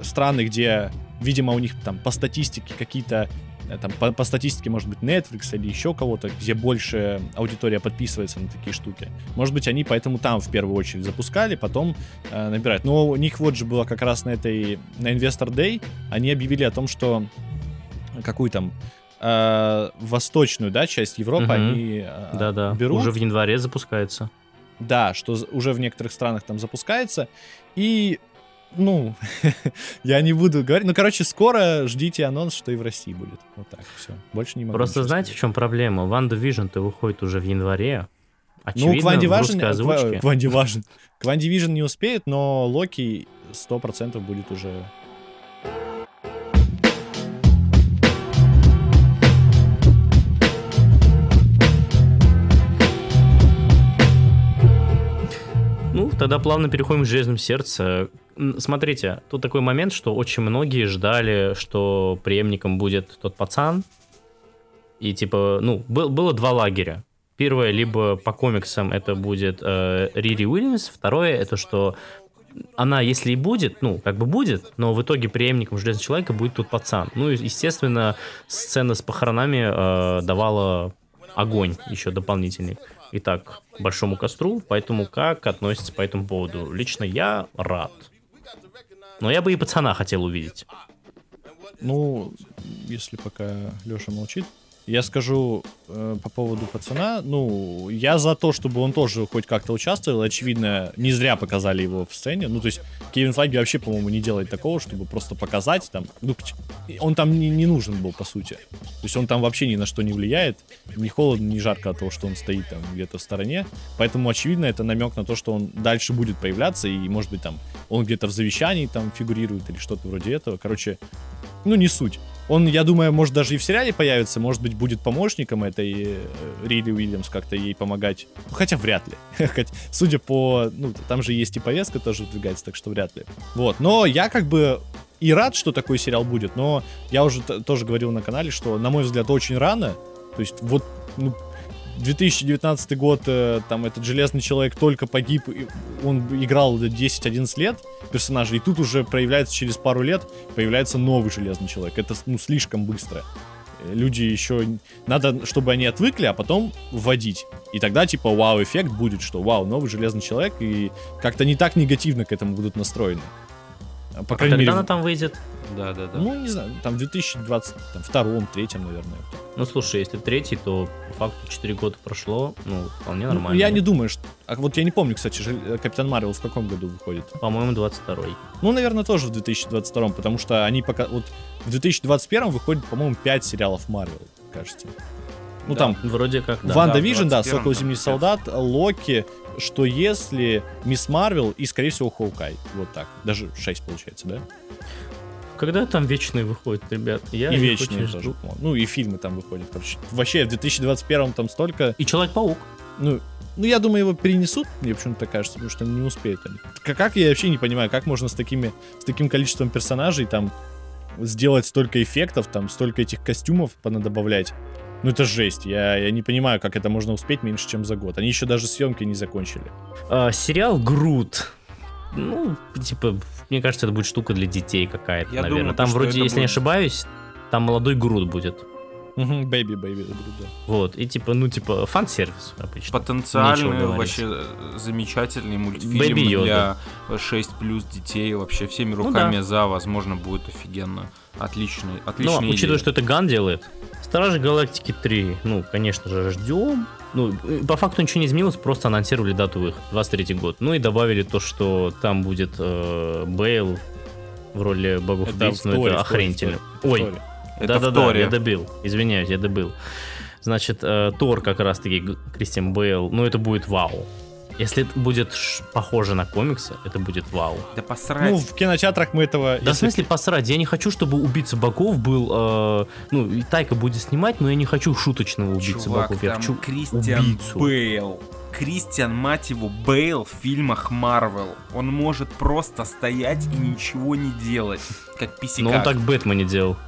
страны, где, видимо, у них там по статистике какие-то э, там по, по статистике, может быть, Netflix или еще кого-то, где больше аудитория подписывается на такие штуки. Может быть, они поэтому там в первую очередь запускали, потом э, набирать. Но у них вот же было как раз на этой, на Investor Day, они объявили о том, что какую там э, восточную, да, часть Европы Мгм. они э, Да-да, берут. уже в январе запускается. Да, что уже в некоторых странах там запускается. И, ну, [LAUGHS] я не буду говорить. Ну, короче, скоро ждите анонс, что и в России будет. Вот так, все. Больше не могу. Просто знаете, в сказать. чем проблема? WandaVision-то выходит уже в январе. Ну, Очевидно, к WandaVision, русской озвучке. к WandaVision. К WandaVision не успеет, но Локи 100% будет уже... Ну, тогда плавно переходим к «Железному сердце». Смотрите, тут такой момент, что очень многие ждали, что преемником будет тот пацан. И типа, ну, был- было два лагеря. Первое, либо по комиксам это будет э, Рири Уильямс. Второе, это что она, если и будет, ну, как бы будет, но в итоге преемником Железного Человека будет тот пацан. Ну, и, естественно, сцена с похоронами э, давала огонь еще дополнительный. Итак, к большому костру, поэтому как относится по этому поводу? Лично я рад. Но я бы и пацана хотел увидеть. Ну, если пока Леша молчит, я скажу э, по поводу пацана. Ну, я за то, чтобы он тоже хоть как-то участвовал. Очевидно, не зря показали его в сцене. Ну, то есть, Кевин Файги вообще, по-моему, не делает такого, чтобы просто показать там. Ну, он там не, не нужен был, по сути. То есть, он там вообще ни на что не влияет. Ни холодно, ни жарко от того, что он стоит там где-то в стороне. Поэтому, очевидно, это намек на то, что он дальше будет появляться. И, может быть, там, он где-то в завещании там фигурирует или что-то вроде этого. Короче, ну, не суть. Он, я думаю, может даже и в сериале появится, может быть, будет помощником этой э, Рили Уильямс, как-то ей помогать. Ну, хотя вряд ли. [LAUGHS] Судя по... Ну, там же есть и повестка тоже выдвигается, так что вряд ли. Вот. Но я как бы и рад, что такой сериал будет, но я уже тоже говорил на канале, что, на мой взгляд, очень рано. То есть вот, ну, 2019 год, э, там этот Железный Человек только погиб, он играл 10-11 лет персонажа, и тут уже проявляется через пару лет, появляется новый Железный Человек. Это, ну, слишком быстро. Э, Люди еще... Надо, чтобы они отвыкли, а потом вводить. И тогда, типа, вау-эффект будет, что вау, новый Железный Человек, и как-то не так негативно к этому будут настроены. А, По А крайней когда мере, она там выйдет? Да, да, да. ну, не знаю, там в 2022 третьем, наверное. Ну, слушай, если третий, то по факту 4 года прошло, ну, вполне Ну, нормально. я не думаю, что... А вот я не помню, кстати, э, Капитан Марвел в каком году выходит. По-моему, 22-й. Ну, наверное, тоже в 2022, потому что они пока... Вот в 2021 выходит, по-моему, 5 сериалов Марвел, кажется. Ну, Да. там Вроде как, да. Ванда да, Vision, да, 21-м Сокол там Зимний пять. Солдат, Локи, что если Мисс Марвел и, скорее всего, Хоукай. Вот так. Даже 6 получается, да? Когда там вечные выходят, ребят? Я и Вечные тоже. жду. Ну, и фильмы там выходят, короче. Вообще, в 2021 там столько... И Человек-паук. Ну, ну, я думаю, его перенесут, мне почему-то так кажется, потому что не успеют они. Как, как я вообще не понимаю, как можно с такими, с таким количеством персонажей там сделать столько эффектов, там столько этих костюмов понадобавлять. Ну это жесть, я, я не понимаю, как это можно успеть меньше, чем за год. Они еще даже съемки не закончили. А, сериал Грут. Ну, типа, мне кажется, это будет штука для детей какая-то, Я наверное. думаю, там вроде, если не будет- ошибаюсь, там молодой Грут будет. Baby, baby, да. Вот. И типа, ну, типа, фан-сервис обычно. Говорить. вообще э, замечательный мультфильм Baby для 6 плюс детей. Вообще всеми Ну руками да. за, возможно, будет офигенно. Отличный, отличный. учитывая, что это Ган делает, Стражи Галактики 3, ну, конечно же, ждем. Ну, э, по факту ничего не изменилось, просто анонсировали дату их, 23 год. Ну и добавили то, что там будет э, Бейл в роли богов Это убийц, в ну это охренительно. Ой, да-да-да, я добил, извиняюсь, я добил. Значит, э, Тор как раз-таки Кристиан Бейл, ну это будет вау. Если это будет похоже на комиксы, это будет вау. Да посрать. Ну, в кинотеатрах мы этого... Да в если- смысле посрать, я не хочу, чтобы убийца богов был, э, ну, и Тайка будет снимать, но я не хочу шуточного убийцы Чувак, богов, я там хочу Кристиан убийцу. Бейл. Кристиан, мать его, Бейл в фильмах Марвел. Он может просто стоять и ничего не делать, как писикак. Но он так в Бэтмене делал. [LAUGHS]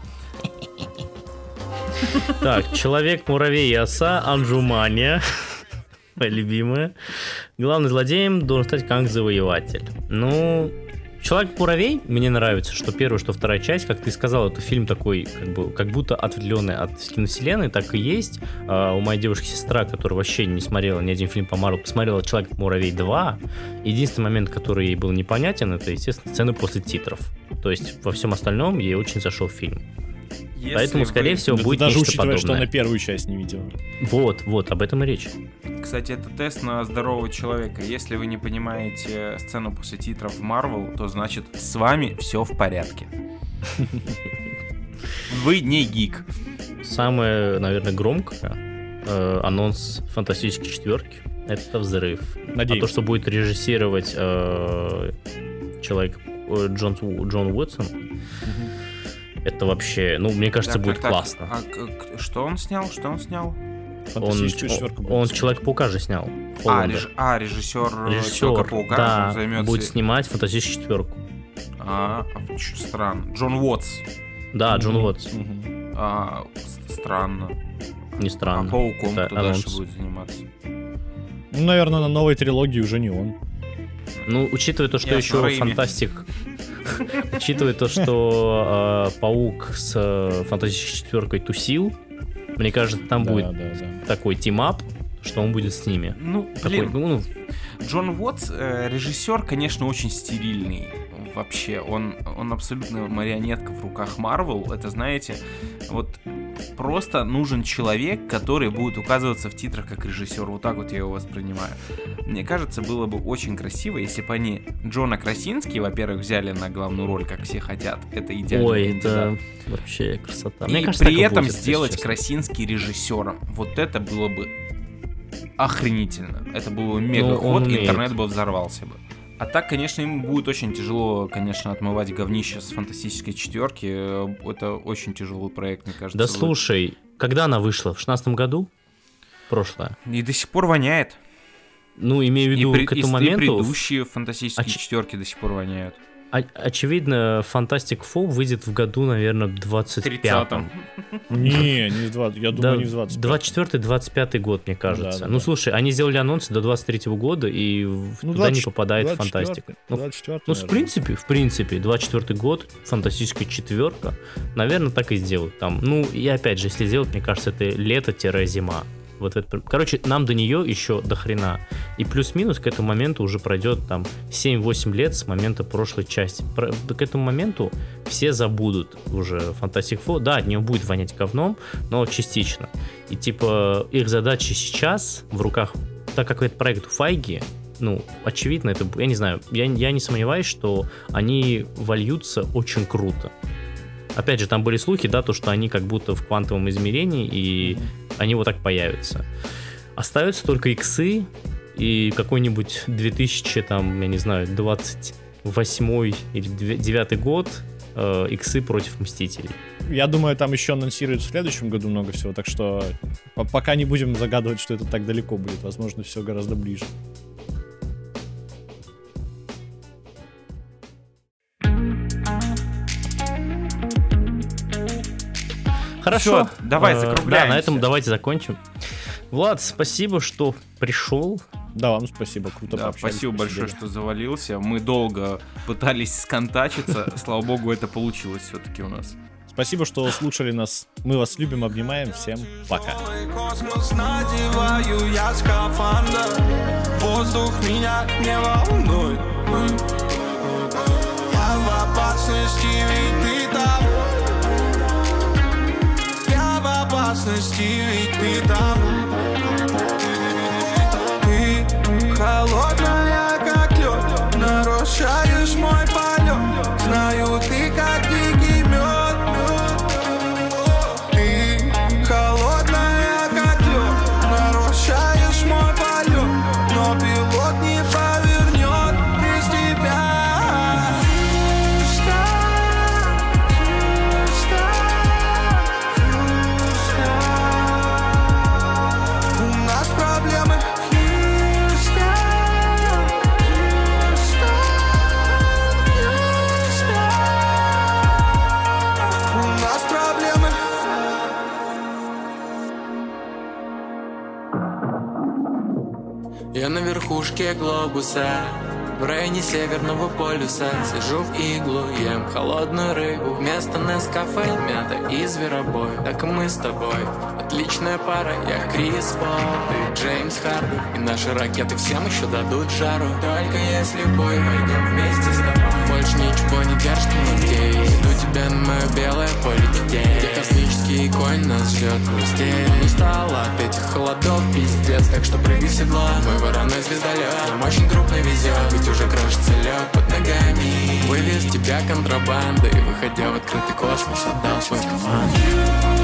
Так, Человек, Муравей и Оса, Анжумания. Моя любимая. Главным злодеем должен стать Канг Завоеватель. Ну, Человек-муравей мне нравится, что первая, что вторая часть, как ты сказал, это фильм такой, как бы, как будто отведенный от киновселенной, так и есть. А, у моей девушки сестра, которая вообще не смотрела ни один фильм по Марвел, посмотрела Человек-муравей 2. Единственный момент, который ей был непонятен, это, естественно, сцены после титров. То есть во всем остальном ей очень зашел фильм. Если Поэтому, вы- скорее всего, Да будет даже нечто учитывая, что подобное. на первую часть не видел. Вот, вот, об этом и речь. Кстати, это тест на здорового человека. Если вы не понимаете сцену после титров в Marvel, то значит с вами все в порядке. Вы не гик. Самое, наверное, громкое э, анонс фантастической четверки это взрыв. А Надеюсь. то, что будет режиссировать э, человек э, Джон, Джон Уотсон, это вообще, ну, мне кажется, Так, будет так, классно. а что он снял? Что он снял? Он, он, он. Человек-паука же снял. А, реж- а, режиссер, Режиссер, Человека-паука да, займется... будет снимать фантастическую четверку. А, а, чё, странно. Джон Уотс. Да, Джон. Уотс. Мгм. А, странно. Не А странно. пауком Это кто дальше анонс. будет заниматься? Ну, наверное, на новой трилогии уже не он. Ну, учитывая то, что Ясно, еще Рэйми. фантастик... Учитывая то, что э, Паук с э, фантастической четверкой тусил, мне кажется, там Да, будет да, да. такой team-up, что он будет с ними. Ну, Такой, блин, ну, ну, Джон Уотс, э, режиссер, конечно, очень стерильный. Вообще, он, он абсолютно марионетка в руках Марвел. Это, знаете, вот просто нужен человек, который будет указываться в титрах как режиссер. Вот так вот я его воспринимаю. Мне кажется, было бы очень красиво, если бы они Джона Красински, во-первых, взяли на главную роль, как все хотят. Это идеально. ой, это вообще красота. Мне И кажется, при этом будет, сделать. Красинский режиссером. Вот это было бы охренительно. Это был бы мега Ну, ход, умеет. интернет бы взорвался бы. А так, конечно, ему будет очень тяжело, конечно, отмывать говнище с фантастической четверки. Э, Это очень тяжелый проект, мне кажется. Да слушай, когда она вышла? В шестнадцатом году? Прошлое. И до сих пор воняет. Ну, имею в виду, и, при- к и этому и моменту... предыдущие фантастические Оч- четверки до сих пор воняют. Очевидно, Fantastic Four выйдет в году, наверное, 25-м. [LAUGHS] Не, не в 20, я думаю, не в 25. 24-25 год, мне кажется. да, ну, слушай, они сделали анонсы до 23 года, и Ну, туда не 20 попадает 24, фантастика. Ну, 24, Ну, в принципе, в принципе, 24 год, фантастическая четверка, наверное, так и сделают там. Ну, и опять же, если сделать, мне кажется, это лето-зима. Вот это, короче, нам до нее еще до хрена. И плюс-минус к этому моменту уже пройдет там 7-8 лет с момента прошлой части. Про- к этому моменту все забудут уже Fantastic Four. Да, от нее будет вонять говном, но частично. И типа их задача сейчас в руках, так как это проект Файги, ну, очевидно, это, я не знаю, я, я не сомневаюсь, что они вольются очень круто. Опять же, там были слухи, да, то, что они как будто в квантовом измерении, и они вот так появятся. Остаются только иксы и какой-нибудь 2000, там, я не знаю, 28 или 9 год э, иксы против Мстителей. Я думаю, там еще анонсируют в следующем году много всего, так что по- пока не будем загадывать, что это так далеко будет. Возможно, все гораздо ближе. Хорошо. Всё, давай Э, Да, закругляемся. на этом давайте закончим. Влад, спасибо, что пришел. Да, вам спасибо, круто Да, пообщались, спасибо большое, что завалился. Мы долго пытались сконтачиться. [LAUGHS] Слава богу, это получилось все-таки у нас. Спасибо, что слушали нас. Мы вас любим, обнимаем. Всем пока. Новый космос надеваю я скафандр Воздух меня не волнует Я в опасности, ведь ты там опасности, ведь ты там. Ты холодная, как лед Нарушаешь мой Я на верхушке глобуса в районе Северного полюса. Сижу в иглу, ем холодную рыбу. Вместо Нескафе мята и зверобой. Так и мы с тобой. Отличная пара, я Крис Пол Ты Джеймс Харди. И наши ракеты всем еще дадут жару. Только если бой пойдем вместе с тобой Больше ничего не держит нигде Иду тебя на мое белое поле детей. Где космический конь нас ждет здесь Устал от этих холодов, пиздец. Так что прыгай в седло, мой вороной звездолет Нам очень крупно везет, ведь уже крошится лед под ногами. Вывез тебя контрабандой, выходя в открытый космос, отдал свой скафандр